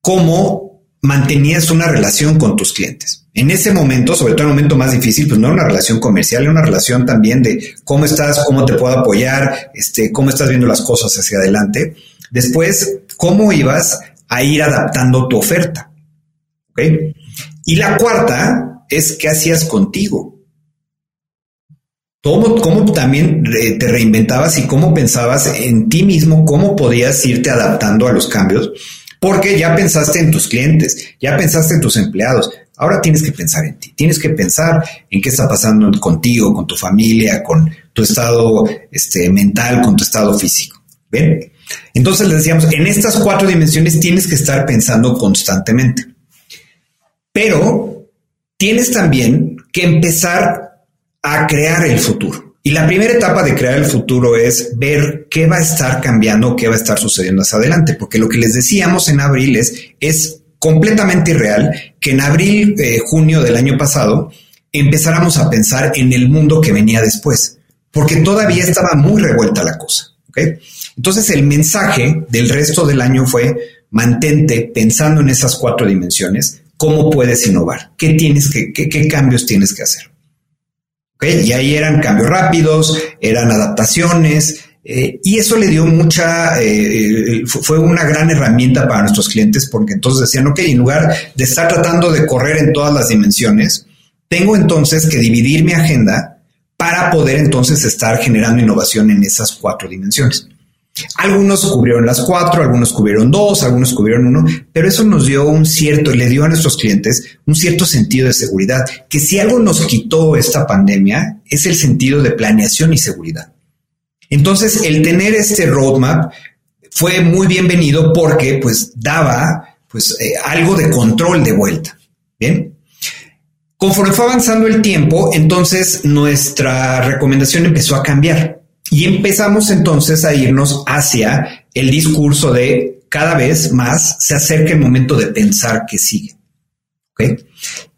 cómo mantenías una relación con tus clientes. En ese momento, sobre todo en el momento más difícil, pues no era una relación comercial, era una relación también de cómo estás, cómo te puedo apoyar, este, cómo estás viendo las cosas hacia adelante. Después, cómo ibas a ir adaptando tu oferta. Y la cuarta es qué hacías contigo. ¿Cómo, cómo también te reinventabas y cómo pensabas en ti mismo, cómo podías irte adaptando a los cambios porque ya pensaste en tus clientes, ya pensaste en tus empleados. Ahora tienes que pensar en ti, tienes que pensar en qué está pasando contigo, con tu familia, con tu estado este, mental, con tu estado físico. ¿Ven? Entonces les decíamos, en estas cuatro dimensiones tienes que estar pensando constantemente. Pero tienes también que empezar a crear el futuro. Y la primera etapa de crear el futuro es ver qué va a estar cambiando, qué va a estar sucediendo hacia adelante, porque lo que les decíamos en abril es, es completamente irreal que en abril, eh, junio del año pasado, empezáramos a pensar en el mundo que venía después, porque todavía estaba muy revuelta la cosa. Entonces el mensaje del resto del año fue mantente pensando en esas cuatro dimensiones, cómo puedes innovar, qué tienes que, qué cambios tienes que hacer. Y ahí eran cambios rápidos, eran adaptaciones, eh, y eso le dio mucha, eh, fue una gran herramienta para nuestros clientes porque entonces decían, ok, en lugar de estar tratando de correr en todas las dimensiones, tengo entonces que dividir mi agenda para poder entonces estar generando innovación en esas cuatro dimensiones. Algunos cubrieron las cuatro, algunos cubrieron dos, algunos cubrieron uno, pero eso nos dio un cierto, le dio a nuestros clientes un cierto sentido de seguridad, que si algo nos quitó esta pandemia es el sentido de planeación y seguridad. Entonces, el tener este roadmap fue muy bienvenido porque pues daba pues eh, algo de control de vuelta. Bien. Conforme fue avanzando el tiempo, entonces nuestra recomendación empezó a cambiar y empezamos entonces a irnos hacia el discurso de cada vez más se acerca el momento de pensar que sigue.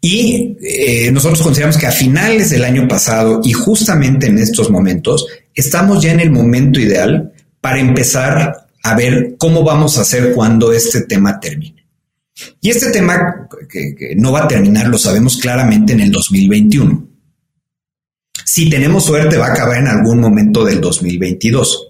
Y eh, nosotros consideramos que a finales del año pasado y justamente en estos momentos estamos ya en el momento ideal para empezar a ver cómo vamos a hacer cuando este tema termine. Y este tema que, no va a terminar lo sabemos claramente en el 2021. Si tenemos suerte va a acabar en algún momento del 2022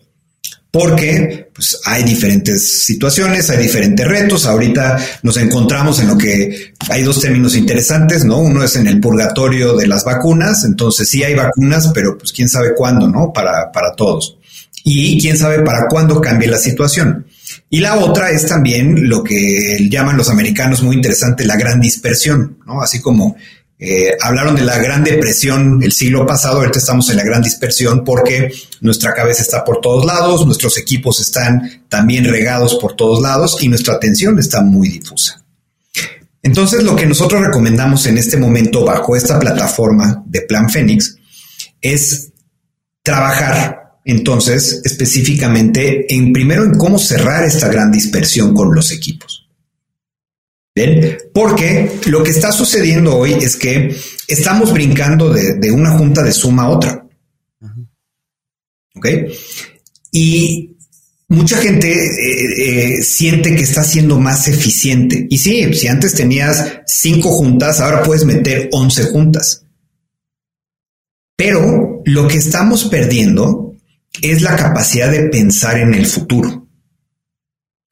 porque pues, hay diferentes situaciones, hay diferentes retos. Ahorita nos encontramos en lo que hay dos términos interesantes, ¿no? Uno es en el purgatorio de las vacunas, entonces sí hay vacunas, pero pues quién sabe cuándo, ¿no? Para, para todos. Y quién sabe para cuándo cambie la situación. Y la otra es también lo que llaman los americanos muy interesante, la gran dispersión, ¿no? Así como eh, hablaron de la gran depresión el siglo pasado, ahorita estamos en la gran dispersión porque nuestra cabeza está por todos lados, nuestros equipos están también regados por todos lados y nuestra atención está muy difusa. Entonces, lo que nosotros recomendamos en este momento bajo esta plataforma de Plan Fénix es trabajar entonces específicamente en primero en cómo cerrar esta gran dispersión con los equipos. ¿Bien? Porque lo que está sucediendo hoy es que estamos brincando de, una junta de suma a otra. ¿Ok? Y mucha gente eh, eh, siente que está siendo más eficiente. Y sí, si antes tenías cinco juntas, ahora puedes meter once juntas. Pero lo que estamos perdiendo es la capacidad de pensar en el futuro.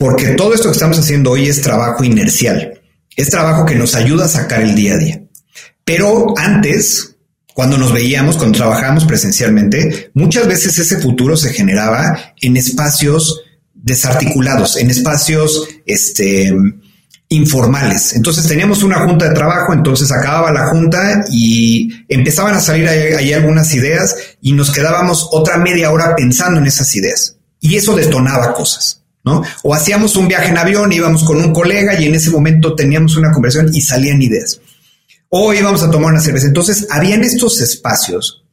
Porque todo esto que estamos haciendo hoy es trabajo inercial. Es trabajo que nos ayuda a sacar el día a día. Pero antes, cuando nos veíamos, cuando trabajábamos presencialmente, muchas veces ese futuro se generaba en espacios desarticulados, en espacios este, informales. Entonces teníamos una junta de trabajo, entonces acababa la junta y empezaban a salir ahí, algunas ideas y nos quedábamos otra media hora pensando en esas ideas. Y eso detonaba cosas. ¿No? O hacíamos un viaje en avión, íbamos con un colega y en ese momento teníamos una conversación y salían ideas. O íbamos a tomar una cerveza. Entonces, habían estos espacios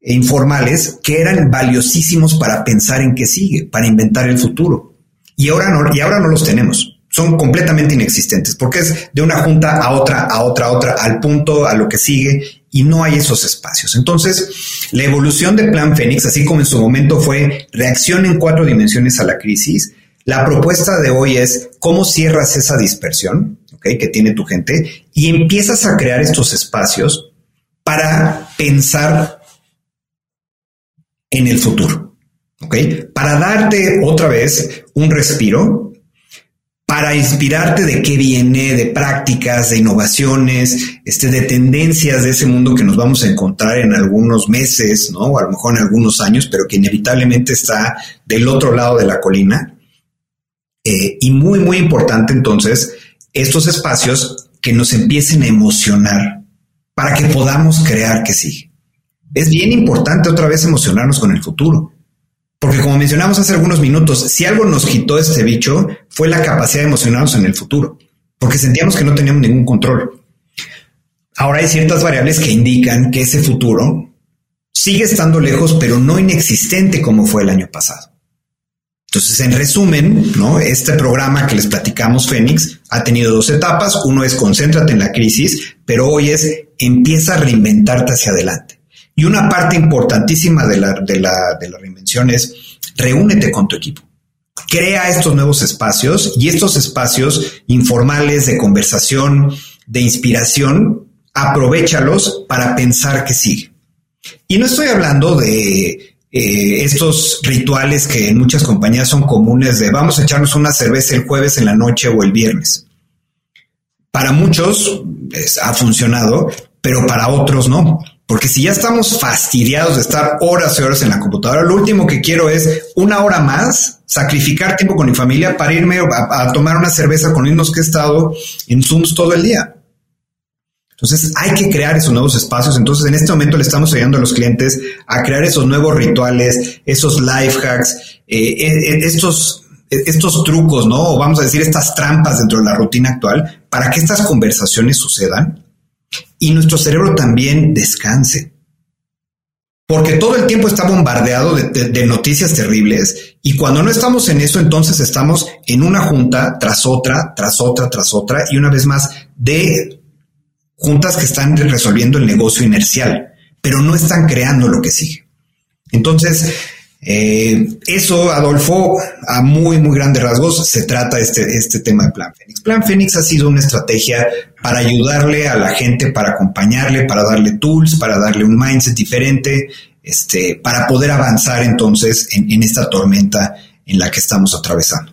informales que eran valiosísimos para pensar en qué sigue, para inventar el futuro. Y ahora no, y ahora no los tenemos. Son completamente inexistentes porque es de una junta a otra, a otra, a otra, al punto, a lo que sigue y no hay esos espacios. Entonces, la evolución de Plan Fénix, así como en su momento fue reacción en cuatro dimensiones a la crisis, la propuesta de hoy es cómo cierras esa dispersión que tiene tu gente y empiezas a crear estos espacios para pensar en el futuro. Para darte otra vez un respiro, para inspirarte de qué viene, de prácticas, de innovaciones, este, de tendencias de ese mundo que nos vamos a encontrar en algunos meses, ¿no? O a lo mejor en algunos años, pero que inevitablemente está del otro lado de la colina. Eh, y muy, muy importante entonces, estos espacios que nos empiecen a emocionar para que podamos crear que sí. Es bien importante otra vez emocionarnos con el futuro. Porque como mencionamos hace algunos minutos, si algo nos quitó este bicho fue la capacidad de emocionarnos en el futuro, porque sentíamos que no teníamos ningún control. Ahora hay ciertas variables que indican que ese futuro sigue estando lejos, pero no inexistente como fue el año pasado. Entonces, en resumen, ¿no? Este programa que les platicamos, Fénix, ha tenido dos etapas. Uno es concéntrate en la crisis, pero hoy es empieza a reinventarte hacia adelante. Y una parte importantísima de la, de la, de la reinvención es reúnete con tu equipo. Crea estos nuevos espacios y estos espacios informales de conversación, de inspiración, aprovechalos para pensar que sigue. Y no estoy hablando de eh, estos rituales que en muchas compañías son comunes de vamos a echarnos una cerveza el jueves en la noche o el viernes. Para muchos ha funcionado, pero para otros no. Porque si ya estamos fastidiados de estar horas y horas en la computadora, lo último que quiero es una hora más, sacrificar tiempo con mi familia para irme a, tomar una cerveza con los que he estado en Zooms todo el día. Entonces hay que crear esos nuevos espacios. Entonces en este momento le estamos ayudando a los clientes a crear esos nuevos rituales, esos life hacks, eh, eh, eh, estos, estos trucos, ¿no? O vamos a decir estas trampas dentro de la rutina actual para que estas conversaciones sucedan y nuestro cerebro también descanse. Porque todo el tiempo está bombardeado de, noticias terribles y cuando no estamos en eso, entonces estamos en una junta tras otra, tras otra, tras otra y una vez más de juntas que están resolviendo el negocio inercial, pero no están creando lo que sigue. Entonces, eh, eso, Adolfo, a muy, muy grandes rasgos, se trata este, este tema de Plan Fénix. Plan Fénix ha sido una estrategia para ayudarle a la gente, para acompañarle, para darle tools, para darle un mindset diferente, este, para poder avanzar entonces en, en esta tormenta en la que estamos atravesando.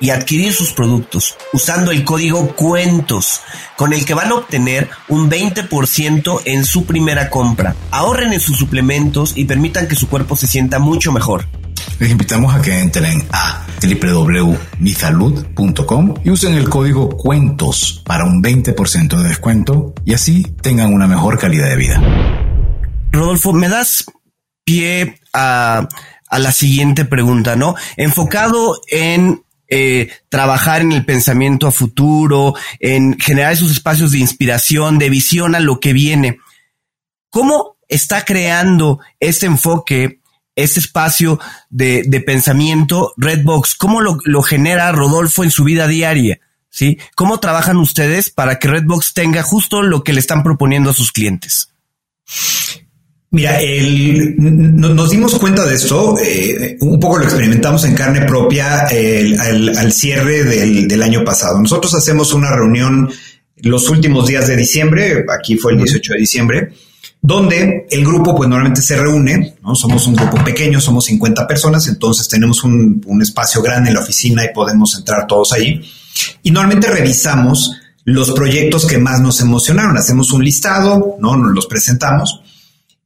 y adquirir sus productos usando el código cuentos con el que van a obtener un 20% en su primera compra. Ahorren en sus suplementos y permitan que su cuerpo se sienta mucho mejor. Les invitamos a que entren a www.misalud.com y usen el código cuentos para un 20% de descuento y así tengan una mejor calidad de vida. Rodolfo, ¿me das pie a, a la siguiente pregunta, ¿no? Enfocado en eh, trabajar en el pensamiento a futuro, en generar esos espacios de inspiración, de visión a lo que viene. ¿Cómo está creando este enfoque, este espacio de, pensamiento Redbox? ¿Cómo lo, lo, genera Rodolfo en su vida diaria? ¿Sí? ¿Cómo trabajan ustedes para que Redbox tenga justo lo que le están proponiendo a sus clientes? Mira, el, nos dimos cuenta de esto, eh, un poco lo experimentamos en carne propia al, cierre del, año pasado. Nosotros hacemos una reunión los últimos días de diciembre, aquí fue el 18 de diciembre, donde el grupo pues normalmente se reúne, ¿no? Somos un grupo pequeño, somos 50 personas, entonces tenemos un, un espacio grande en la oficina y podemos entrar todos ahí. Y normalmente revisamos los proyectos que más nos emocionaron, hacemos un listado, ¿no? Nos los presentamos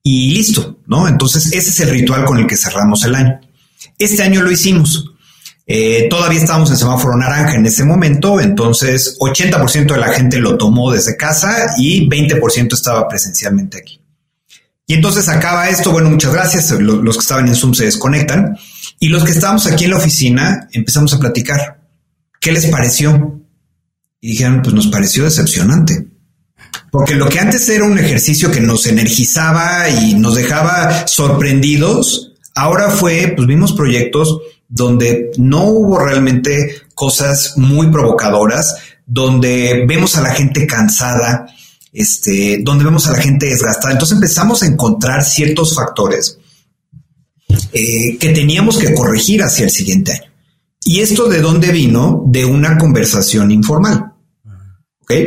y listo, ¿no? Entonces ese es el ritual con el que cerramos el año. Este año lo hicimos. Eh, todavía estábamos en semáforo naranja en ese momento, entonces 80% de la gente lo tomó desde casa y 20% estaba presencialmente aquí. Y entonces acaba esto, bueno, muchas gracias, los, que estaban en Zoom se desconectan y los que estábamos aquí en la oficina empezamos a platicar. ¿Qué les pareció? Y dijeron, pues nos pareció decepcionante. Porque lo que antes era un ejercicio que nos energizaba y nos dejaba sorprendidos, ahora fue, pues vimos proyectos donde no hubo realmente cosas muy provocadoras, donde vemos a la gente cansada, este, donde vemos a la gente desgastada. Entonces empezamos a encontrar ciertos factores eh, que teníamos que corregir hacia el siguiente año. ¿Y esto de dónde vino? De una conversación informal.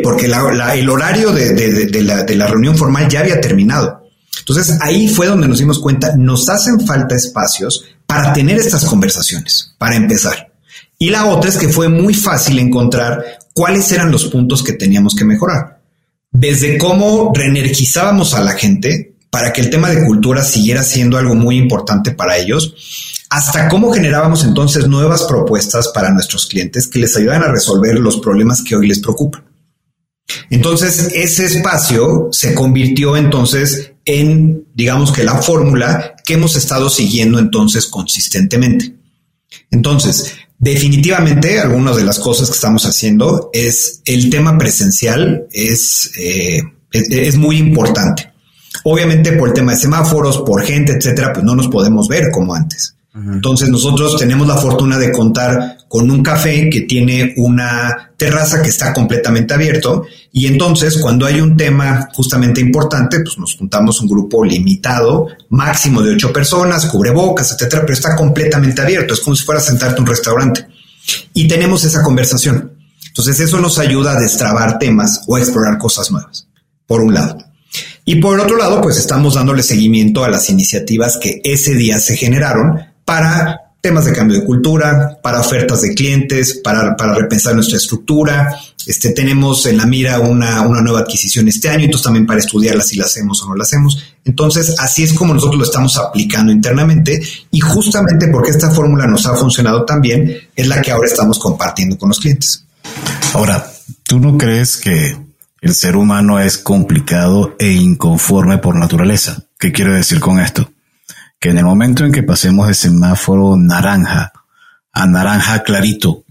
Porque el horario de, la, reunión formal ya había terminado. Entonces ahí fue donde nos dimos cuenta, nos hacen falta espacios para tener estas conversaciones, para empezar. Y la otra es que fue muy fácil encontrar cuáles eran los puntos que teníamos que mejorar. Desde cómo reenergizábamos a la gente para que el tema de cultura siguiera siendo algo muy importante para ellos, hasta cómo generábamos entonces nuevas propuestas para nuestros clientes que les ayudan a resolver los problemas que hoy les preocupan. Entonces, ese espacio se convirtió entonces en, digamos que la fórmula que hemos estado siguiendo entonces consistentemente. Entonces, definitivamente, algunas de las cosas que estamos haciendo es el tema presencial es, eh, es, muy importante. Obviamente, por el tema de semáforos, por gente, etcétera, pues no nos podemos ver como antes. Entonces nosotros tenemos la fortuna de contar con un café que tiene una terraza que está completamente abierto y entonces cuando hay un tema justamente importante, pues nos juntamos un grupo limitado, máximo de ocho personas, cubrebocas, etcétera, pero está completamente abierto, es como si fuera a sentarte en un restaurante y tenemos esa conversación. Entonces eso nos ayuda a destrabar temas o a explorar cosas nuevas, por un lado. Y por otro lado, pues estamos dándole seguimiento a las iniciativas que ese día se generaron para temas de cambio de cultura, para ofertas de clientes, para, para repensar nuestra estructura. Este, tenemos en la mira una, una, nueva adquisición este año, entonces también para estudiarla si la hacemos o no la hacemos. Entonces, así es como nosotros lo estamos aplicando internamente y justamente porque esta fórmula nos ha funcionado tan bien, es la que ahora estamos compartiendo con los clientes. Ahora, ¿tú no crees que el ser humano es complicado e inconforme por naturaleza? ¿Qué quiero decir con esto? Que en el momento en que pasemos de semáforo naranja a naranja clarito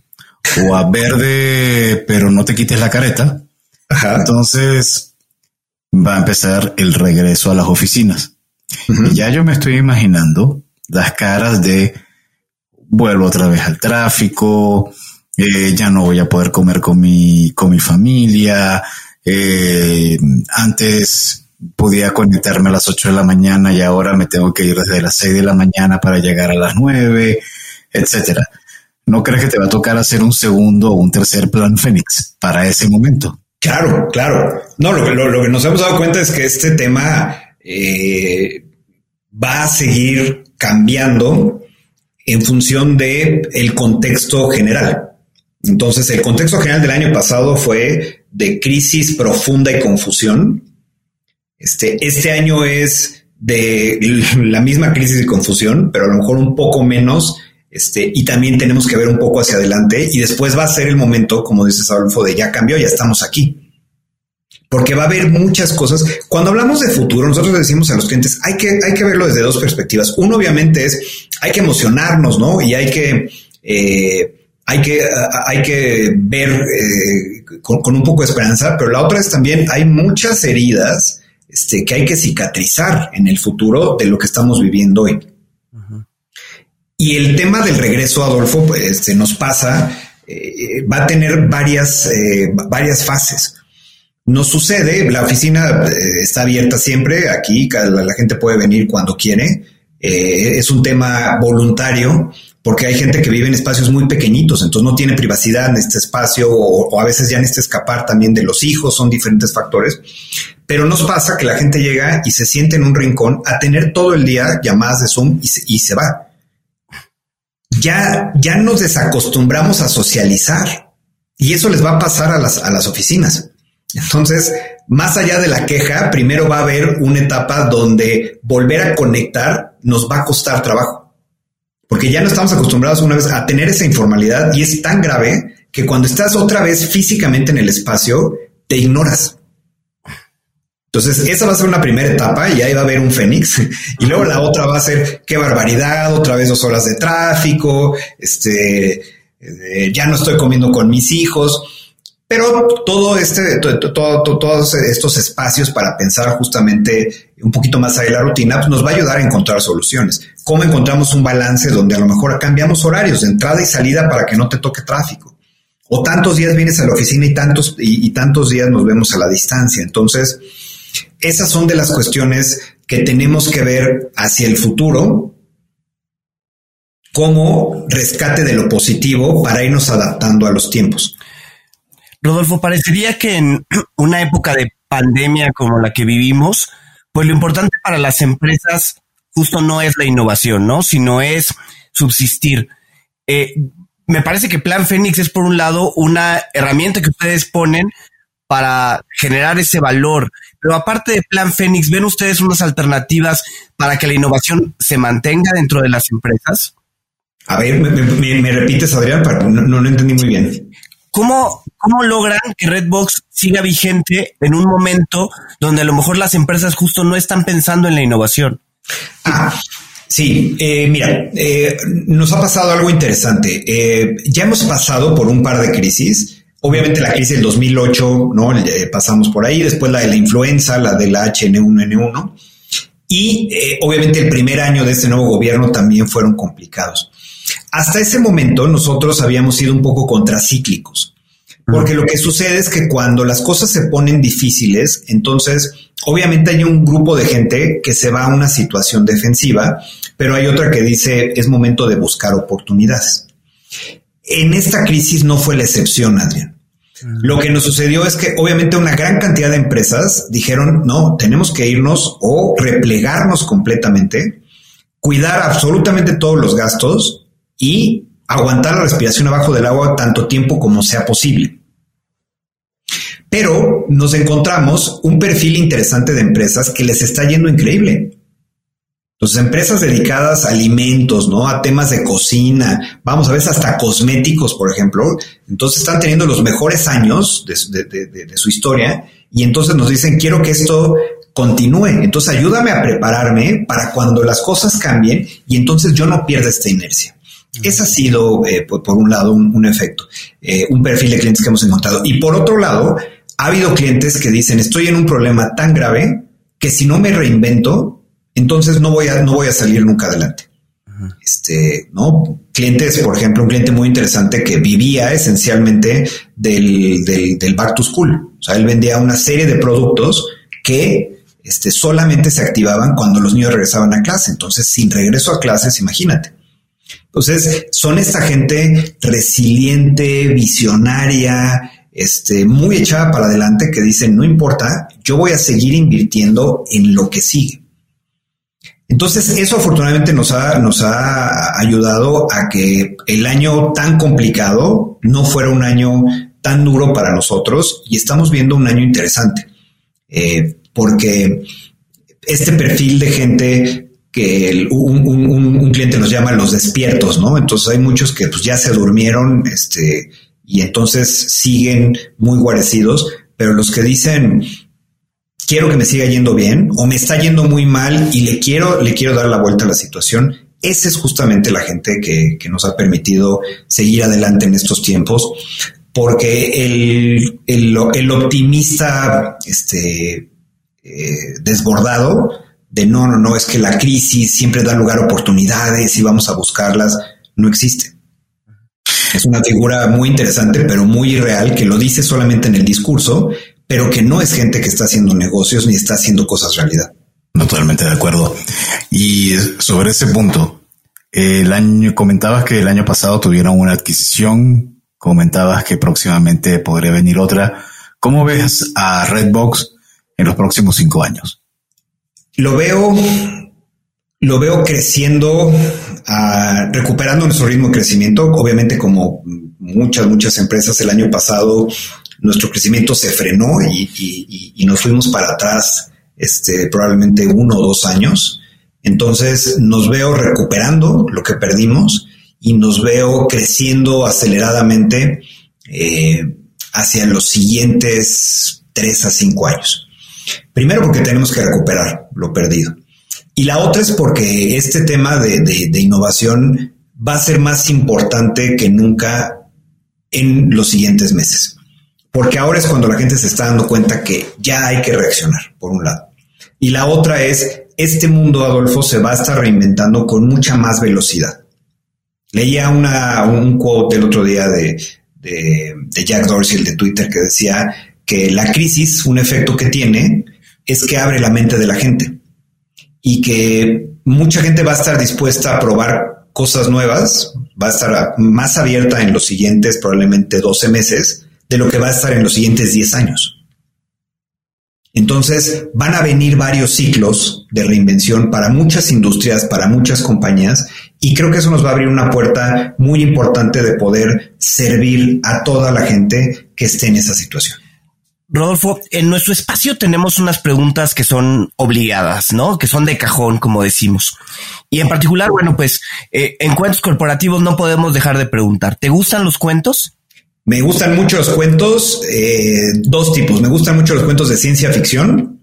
o a verde, pero no te quites la careta, entonces va a empezar el regreso a las oficinas. Y ya yo me estoy imaginando las caras de vuelvo otra vez al tráfico, eh, ya no voy a poder comer con mi, con mi familia, eh, antes podía conectarme a las 8 de la mañana y ahora me tengo que ir desde las 6 de la mañana para llegar a las 9, etcétera. ¿No crees que te va a tocar hacer un segundo o un tercer plan Fénix para ese momento? Claro, claro. No, lo, que nos hemos dado cuenta es que este tema eh, va a seguir cambiando en función de el contexto general. Entonces, el contexto general del año pasado fue de crisis profunda y confusión este, este año es de la misma crisis y confusión, pero a lo mejor un poco menos. Este, y también tenemos que ver un poco hacia adelante y después va a ser el momento, como dices Adolfo, de ya cambió, ya estamos aquí. Porque va a haber muchas cosas. Cuando hablamos de futuro, nosotros decimos a los clientes, hay que, hay que verlo desde dos perspectivas. Uno, obviamente, es hay que emocionarnos, ¿no? Y hay que, eh, hay que, hay que ver eh, con, un poco de esperanza, pero la otra es también hay muchas heridas este, que hay que cicatrizar en el futuro de lo que estamos viviendo hoy. Y el tema del regreso, Adolfo, pues, se nos pasa, eh, va a tener varias, eh, varias fases. Nos sucede, la oficina eh, está abierta siempre, aquí la, la, gente puede venir cuando quiere, es un tema voluntario, porque hay gente que vive en espacios muy pequeñitos, entonces no tiene privacidad en este espacio o, a veces ya necesita escapar también de los hijos, son diferentes factores. Pero nos pasa que la gente llega y se siente en un rincón a tener todo el día llamadas de Zoom y se, y se va. Ya, ya nos desacostumbramos a socializar y eso les va a pasar a las, a las oficinas. Entonces, más allá de la queja, primero va a haber una etapa donde volver a conectar nos va a costar trabajo porque ya no estamos acostumbrados una vez a tener esa informalidad y es tan grave que cuando estás otra vez físicamente en el espacio, te ignoras. Entonces, esa va a ser una primera etapa y ahí va a haber un fénix. Y luego la otra va a ser qué barbaridad, otra vez dos horas de tráfico, este, eh, ya no estoy comiendo con mis hijos. Pero todo este, todo, todos estos espacios para pensar justamente un poquito más allá de la rutina, pues nos va a ayudar a encontrar soluciones. ¿Cómo encontramos un balance donde a lo mejor cambiamos horarios de entrada y salida para que no te toque tráfico? O tantos días vienes a la oficina y tantos, y tantos días nos vemos a la distancia. Entonces, esas son de las cuestiones que tenemos que ver hacia el futuro como rescate de lo positivo para irnos adaptando a los tiempos. Rodolfo, parecería que en una época de pandemia como la que vivimos, pues lo importante para las empresas justo no es la innovación, ¿no? Sino es subsistir. Eh, me parece que Plan Fénix es por un lado una herramienta que ustedes ponen para generar ese valor. Pero aparte de Plan Fénix, ¿ven ustedes unas alternativas para que la innovación se mantenga dentro de las empresas? A ver, me, repites, Adrián, no, no, entendí muy bien. ¿Cómo, ¿Cómo logran que Redbox siga vigente en un momento donde a lo mejor las empresas justo no están pensando en la innovación? Ah, sí, eh, mira, eh, nos ha pasado algo interesante. Eh, ya hemos pasado por un par de crisis. Obviamente la crisis del 2008, ¿no? pasamos por ahí, después la de la influenza, la de la H1N1. Y obviamente el primer año de este nuevo gobierno también fueron complicados. Hasta ese momento nosotros habíamos sido un poco contracíclicos, porque lo que sucede es que cuando las cosas se ponen difíciles, entonces obviamente hay un grupo de gente que se va a una situación defensiva, pero hay otra que dice es momento de buscar oportunidades. En esta crisis no fue la excepción, Adrián. Lo que nos sucedió es que obviamente una gran cantidad de empresas dijeron, no, tenemos que irnos o replegarnos completamente, cuidar absolutamente todos los gastos y aguantar la respiración abajo del agua tanto tiempo como sea posible. Pero nos encontramos un perfil interesante de empresas que les está yendo increíble. Entonces, empresas dedicadas a alimentos, ¿no? A temas de cocina, vamos a ver, hasta cosméticos, por ejemplo. Entonces están teniendo los mejores años de, de, su historia y entonces nos dicen, quiero que esto continúe. Entonces ayúdame a prepararme para cuando las cosas cambien y entonces yo no pierda esta inercia. Ese ha sido, eh, por, un lado, un, efecto, eh, un perfil de clientes que hemos encontrado. Y por otro lado, ha habido clientes que dicen, estoy en un problema tan grave que si no me reinvento, entonces no voy a, no voy a salir nunca adelante. Este, ¿no? Clientes, por ejemplo, un cliente muy interesante que vivía esencialmente del, del, back to school. O sea, él vendía una serie de productos que este, solamente se activaban cuando los niños regresaban a clase. Entonces, sin regreso a clases, imagínate. Entonces, son esta gente resiliente, visionaria, este, muy echada para adelante que dice, no importa, yo voy a seguir invirtiendo en lo que sigue. Entonces, eso afortunadamente nos ha, nos ha ayudado a que el año tan complicado no fuera un año tan duro para nosotros y estamos viendo un año interesante, eh, porque este perfil de gente que un, cliente nos llama los despiertos, ¿no? Entonces hay muchos que pues ya se durmieron, este, y entonces siguen muy guarecidos, pero los que dicen quiero que me siga yendo bien o me está yendo muy mal y le quiero, le quiero dar la vuelta a la situación, esa es justamente la gente que, nos ha permitido seguir adelante en estos tiempos, porque el, el, optimista este, eh, desbordado, de no, no, no, es que la crisis siempre da lugar a oportunidades y vamos a buscarlas, no existe. Es una figura muy interesante, pero muy irreal, que lo dice solamente en el discurso, pero que no es gente que está haciendo negocios ni está haciendo cosas realidad. Totalmente de acuerdo. Y sobre ese punto, el año comentabas que el año pasado tuvieron una adquisición, comentabas que próximamente podría venir otra. ¿Cómo ves a Redbox en los próximos cinco años? Lo veo, lo veo creciendo, uh, recuperando nuestro ritmo de crecimiento. Obviamente, como muchas, muchas empresas, el año pasado nuestro crecimiento se frenó y, nos fuimos para atrás, este, probablemente uno o dos años. Entonces, nos veo recuperando lo que perdimos y nos veo creciendo aceleradamente eh, hacia los siguientes tres a cinco años. Primero porque tenemos que recuperar lo perdido. Y la otra es porque este tema de, innovación va a ser más importante que nunca en los siguientes meses. Porque ahora es cuando la gente se está dando cuenta que ya hay que reaccionar, por un lado. Y la otra es, este mundo, Adolfo, se va a estar reinventando con mucha más velocidad. Leía una, un quote el otro día de, de, de Jack Dorsey, el de Twitter, que decía que la crisis, un efecto que tiene, es que abre la mente de la gente y que mucha gente va a estar dispuesta a probar cosas nuevas, va a estar más abierta en los siguientes probablemente 12 meses de lo que va a estar en los siguientes 10 años. Entonces van a venir varios ciclos de reinvención para muchas industrias, para muchas compañías, y creo que eso nos va a abrir una puerta muy importante de poder servir a toda la gente que esté en esa situación. Rodolfo, en nuestro espacio tenemos unas preguntas que son obligadas, ¿no? Que son de cajón, como decimos. Y en particular, bueno, pues eh, en cuentos corporativos no podemos dejar de preguntar, ¿te gustan los cuentos? Me gustan mucho los cuentos, eh, dos tipos. Me gustan mucho los cuentos de ciencia ficción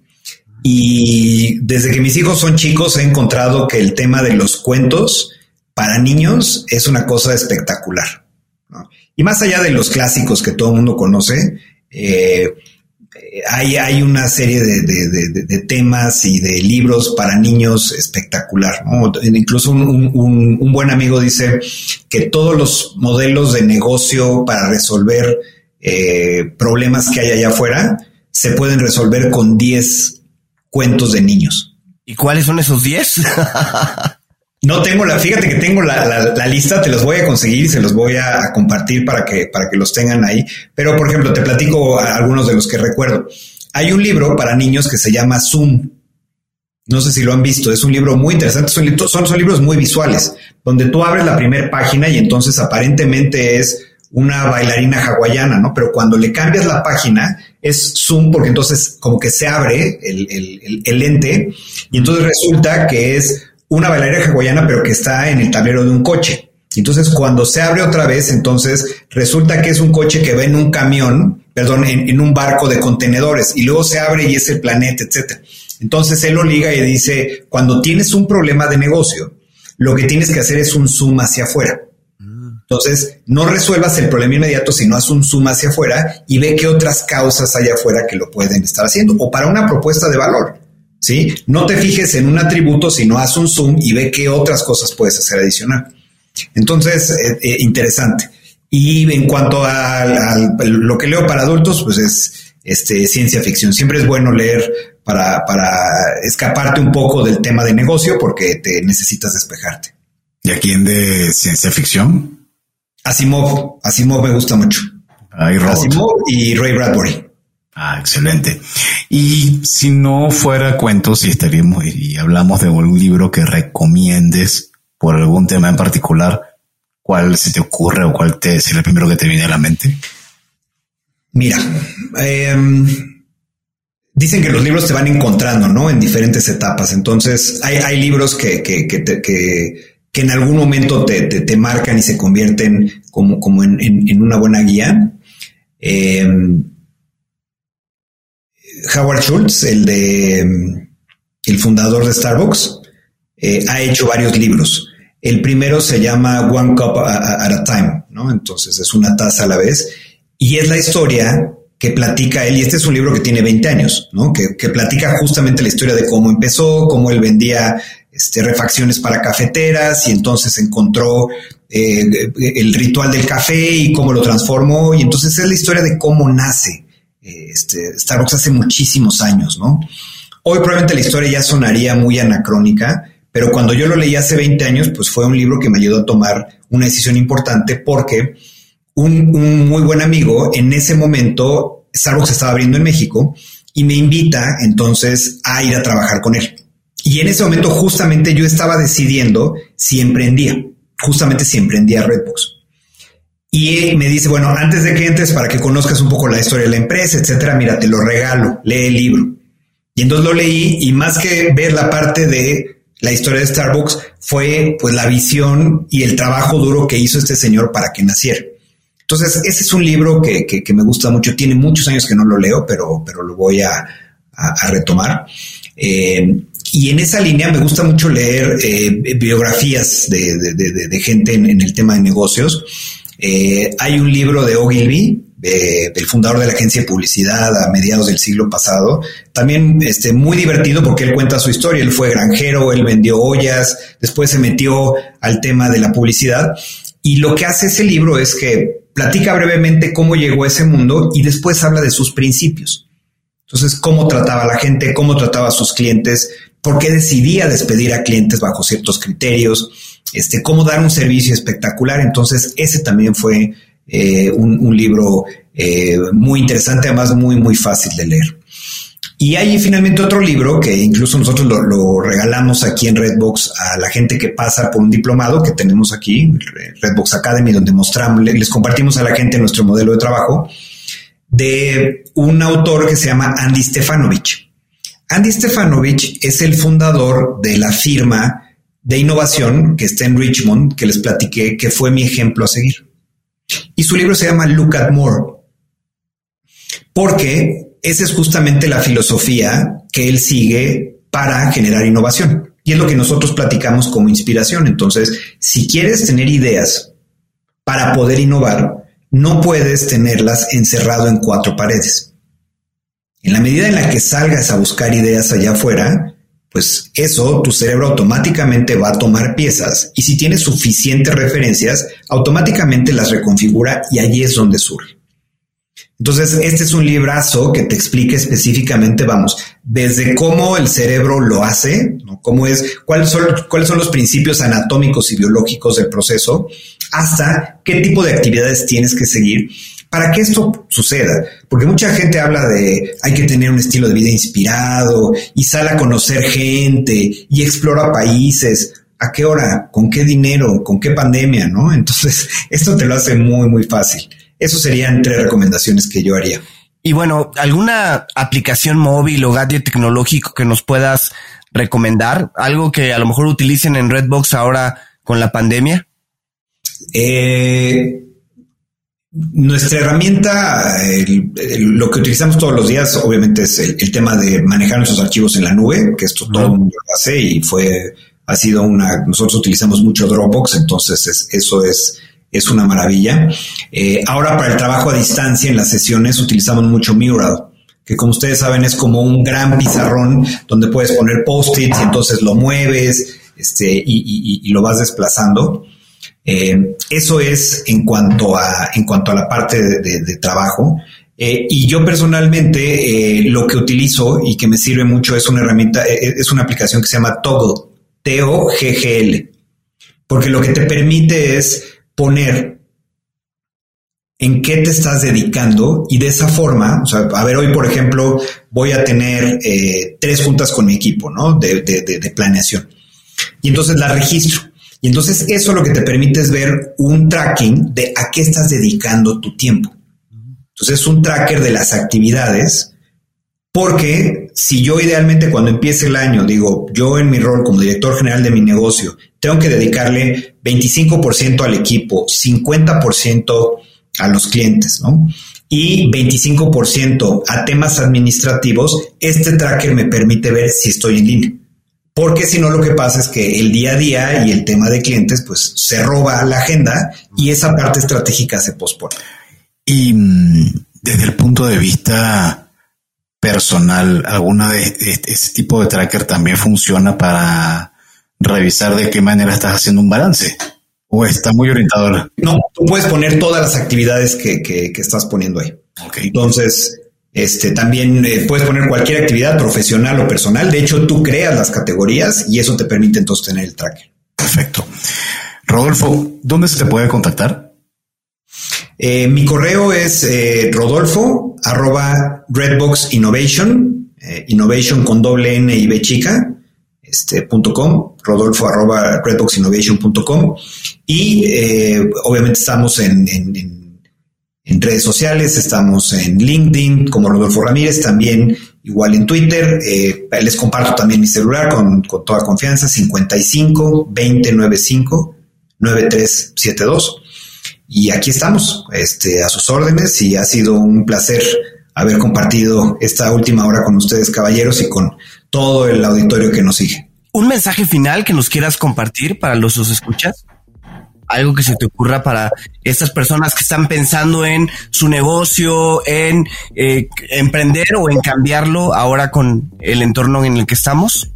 y desde que mis hijos son chicos he encontrado que el tema de los cuentos para niños es una cosa espectacular. Y más allá de los clásicos que todo el mundo conoce, eh, hay, una serie de, temas y de libros para niños espectacular. Incluso un, buen amigo dice que todos los modelos de negocio para resolver eh, problemas que hay allá afuera se pueden resolver con 10 cuentos de niños. ¿Y cuáles son esos 10? No tengo la, fíjate que tengo la, lista, te los voy a conseguir y se los voy a, compartir para que, para que los tengan ahí. Pero, por ejemplo, te platico algunos de los que recuerdo. Hay un libro para niños que se llama Zoom. No sé si lo han visto, es un libro muy interesante, son, son, libros muy visuales, donde tú abres la primera página y entonces aparentemente es una bailarina hawaiana, ¿no? Pero cuando le cambias la página es zoom porque entonces como que se abre el, el, el lente y entonces resulta que es una bailarina hawaiana, pero que está en el tablero de un coche. Entonces, cuando se abre otra vez, entonces resulta que es un coche que va en un camión, perdón, en, un barco de contenedores, y luego se abre y es el planeta, etcétera. Entonces él lo liga y dice: cuando tienes un problema de negocio, lo que tienes que hacer es un zoom hacia afuera. Entonces, no resuelvas el problema inmediato, sino haz un zoom hacia afuera y ve qué otras causas hay afuera que lo pueden estar haciendo. O para una propuesta de valor. ¿Sí? No te fijes en un atributo, sino haz un zoom y ve qué otras cosas puedes hacer adicional. Entonces, eh, eh, interesante. Y en cuanto a, lo que leo para adultos, pues es este, ciencia ficción. Siempre es bueno leer para, escaparte un poco del tema de negocio porque te necesitas despejarte. ¿Y a quién de ciencia ficción? Asimov. Asimov me gusta mucho. Asimov y Ray Bradbury. Ah, excelente. Y si no fuera cuentos y estaríamos y hablamos de un libro que recomiendes por algún tema en particular, ¿cuál se te ocurre o cuál te, es el primero que te viene a la mente? Mira, em, dicen que los libros te van encontrando, ¿no? En diferentes etapas. Entonces, hay, libros que, que, que, en algún momento te, marcan y se convierten como, como en, en una buena guía. Eh, Howard Schultz, el de mm, el fundador de Starbucks, eh, ha hecho varios libros. El primero se llama One Cup at a Time, ¿no? Entonces es una taza a la vez. Y es la historia que platica él, y este es un libro que tiene 20 años, ¿no? Que, platica justamente la historia de cómo empezó, cómo él vendía este, refacciones para cafeteras y entonces encontró eh, el ritual del café y cómo lo transformó. Y entonces es la historia de cómo nace este, Starbucks hace muchísimos años, ¿no? Hoy probablemente la historia ya sonaría muy anacrónica, pero cuando yo lo leí hace 20 años, pues fue un libro que me ayudó a tomar una decisión importante porque un, muy buen amigo en ese momento, Starbucks estaba abriendo en México y me invita entonces a ir a trabajar con él. Y en ese momento justamente yo estaba decidiendo si emprendía, justamente si emprendía Redbox. Y me dice, bueno, antes de que entres, para que conozcas un poco la historia de la empresa, etcétera, mira, te lo regalo, lee el libro. Y entonces lo leí y más que ver la parte de la historia de Starbucks, fue pues la visión y el trabajo duro que hizo este señor para que naciera. Entonces, ese es un libro que, que, me gusta mucho. Tiene muchos años que no lo leo, pero, pero lo voy a, a, retomar. Eh, y en esa línea me gusta mucho leer eh, biografías de, de, gente en, en, el tema de negocios. Eh, hay un libro de Ogilvy, el fundador de la agencia de publicidad a mediados del siglo pasado, también este, muy divertido porque él cuenta su historia. Él fue granjero, él vendió ollas, después se metió al tema de la publicidad. Y lo que hace ese libro es que platica brevemente cómo llegó a ese mundo y después habla de sus principios. Entonces, cómo trataba a la gente, cómo trataba a sus clientes, por qué decidía despedir a clientes bajo ciertos criterios, este, cómo dar un servicio espectacular. Entonces, ese también fue eh, un, libro eh, muy interesante, además muy, muy fácil de leer. Y hay finalmente otro libro que incluso nosotros lo, regalamos aquí en Redbox a la gente que pasa por un diplomado que tenemos aquí, Redbox Academy, donde mostramos, les compartimos a la gente nuestro modelo de trabajo de un autor que se llama Andy Stefanovich. Andy Stefanovich es el fundador de la firma de innovación que está en Richmond, que les platiqué, que fue mi ejemplo a seguir. Y su libro se llama Look at More, porque esa es justamente la filosofía que él sigue para generar innovación. Y es lo que nosotros platicamos como inspiración. Entonces, si quieres tener ideas para poder innovar, no puedes tenerlas encerrado en cuatro paredes. En la medida en la que salgas a buscar ideas allá afuera, pues eso tu cerebro automáticamente va a tomar piezas y si tienes suficientes referencias, automáticamente las reconfigura y allí es donde surge. Entonces, este es un librazo que te explica específicamente, vamos, desde cómo el cerebro lo hace, cómo es, cuáles son los principios anatómicos y biológicos del proceso, hasta qué tipo de actividades tienes que seguir para que esto suceda. Porque mucha gente habla de hay que tener un estilo de vida inspirado y sale a conocer gente y explora países. ¿A qué hora? ¿Con qué dinero? ¿Con qué pandemia? ¿No? Entonces, esto te lo hace muy, muy fácil. Eso serían tres recomendaciones que yo haría. Y bueno, ¿alguna aplicación móvil o gadget tecnológico que nos puedas recomendar? ¿Algo que a lo mejor utilicen en Redbox ahora con la pandemia? Eh, nuestra herramienta, lo que utilizamos todos los días, obviamente es el, tema de manejar nuestros archivos en la nube, que esto todo el mundo lo hace y fue, ha sido una, nosotros utilizamos mucho Dropbox, entonces eso es es una maravilla. Eh, ahora para el trabajo a distancia en las sesiones utilizamos mucho Mural, que como ustedes saben es como un gran pizarrón donde puedes poner post-its y entonces lo mueves este, y, lo vas desplazando. Eh, eso es en cuanto a, en cuanto a la parte de, trabajo. Eh, y yo personalmente lo que utilizo y que me sirve mucho es una herramienta, es una aplicación que se llama Toggle, T-O-G-G-L, porque lo que te permite es poner en qué te estás dedicando y de esa forma, o sea, a ver, hoy por ejemplo voy a tener eh, tres juntas con mi equipo, ¿no? De, de, planeación. Y entonces la registro. Entonces eso lo que te permite es ver un tracking de a qué estás dedicando tu tiempo. Entonces es un tracker de las actividades, porque si yo idealmente cuando empiece el año digo, yo en mi rol como director general de mi negocio, tengo que dedicarle 25% al equipo, 50% a los clientes, ¿no? Y 25% a temas administrativos, este tracker me permite ver si estoy en línea. Porque si no, lo que pasa es que el día a día y el tema de clientes, pues se roba la agenda y esa parte estratégica se pospone. Y mm, desde el punto de vista personal, ¿alguna de ese tipo de tracker también funciona para revisar de qué manera estás haciendo un balance. ¿O está muy orientado? No, tú puedes poner todas las actividades que, que, estás poniendo ahí. Entonces, este, también eh, puedes poner cualquier actividad profesional o personal. De hecho, tú creas las categorías y eso te permite entonces tener el tracker. Perfecto. Rodolfo, ¿dónde se te puede contactar? Eh, mi correo es eh, rodolfo arroba redbox innovation, innovation con doble N y B chica, este, .com, rodolfo arroba redboxinnovation.com y eh, obviamente estamos en, en, redes sociales, estamos en LinkedIn como Rodolfo Ramírez, también igual en Twitter, eh, les comparto también mi celular con, con toda confianza, 55 2095 9372 y aquí estamos, este, a sus órdenes y ha sido un placer haber compartido esta última hora con ustedes, caballeros, y con todo el auditorio que nos sigue. ¿Un mensaje final que nos quieras compartir para los escuchas? Algo que se te ocurra para estas personas que están pensando en su negocio, en eh, emprender o en cambiarlo ahora con el entorno en el que estamos.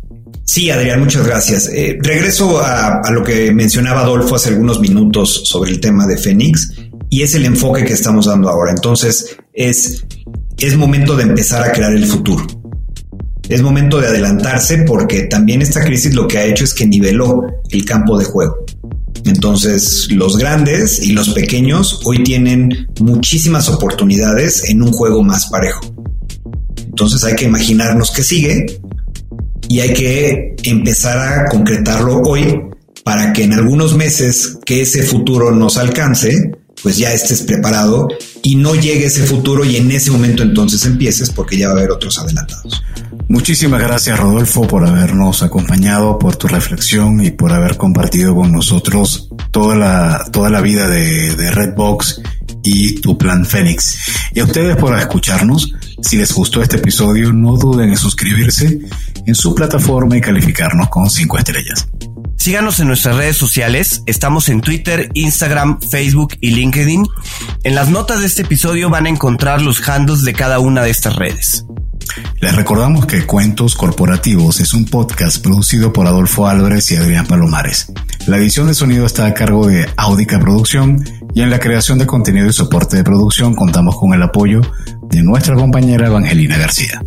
Sí, Adrián, muchas gracias. Eh, regreso a, lo que mencionaba Adolfo hace algunos minutos sobre el tema de Fénix y es el enfoque que estamos dando ahora. Entonces, es, es momento de empezar a crear el futuro es momento de adelantarse porque también esta crisis lo que ha hecho es que niveló el campo de juego. Entonces, los grandes y los pequeños hoy tienen muchísimas oportunidades en un juego más parejo. Entonces hay que imaginarnos qué sigue y hay que empezar a concretarlo hoy para que en algunos meses que ese futuro nos alcance, pues ya estés preparado y no llegue ese futuro y en ese momento entonces empieces porque ya va a haber otros adelantados. Muchísimas gracias Rodolfo por habernos acompañado, por tu reflexión y por haber compartido con nosotros toda la, toda la vida de, de Redbox y tu plan Fénix. Y a ustedes por escucharnos. Si les gustó este episodio, no duden en suscribirse en su plataforma y calificarnos con 5 estrellas. Síganos en nuestras redes sociales. Estamos en Twitter, Instagram, Facebook y LinkedIn. En las notas de este episodio van a encontrar los handles de cada una de estas redes. Les recordamos que Cuentos Corporativos es un podcast producido por Adolfo Álvarez y Adrián Palomares. La edición de sonido está a cargo de Audica Producción y en la creación de contenido y soporte de producción contamos con el apoyo de nuestra compañera Evangelina García.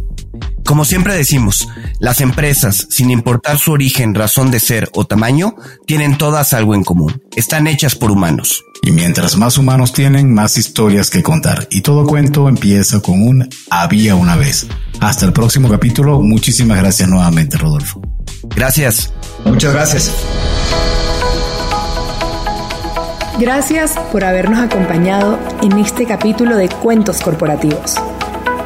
Como siempre decimos, las empresas, sin importar su origen, razón de ser o tamaño, tienen todas algo en común. Están hechas por humanos. Y mientras más humanos tienen, más historias que contar. Y todo cuento empieza con un había una vez. Hasta el próximo capítulo. Muchísimas gracias nuevamente, Rodolfo. Gracias. Muchas gracias. Gracias por habernos acompañado en este capítulo de Cuentos Corporativos.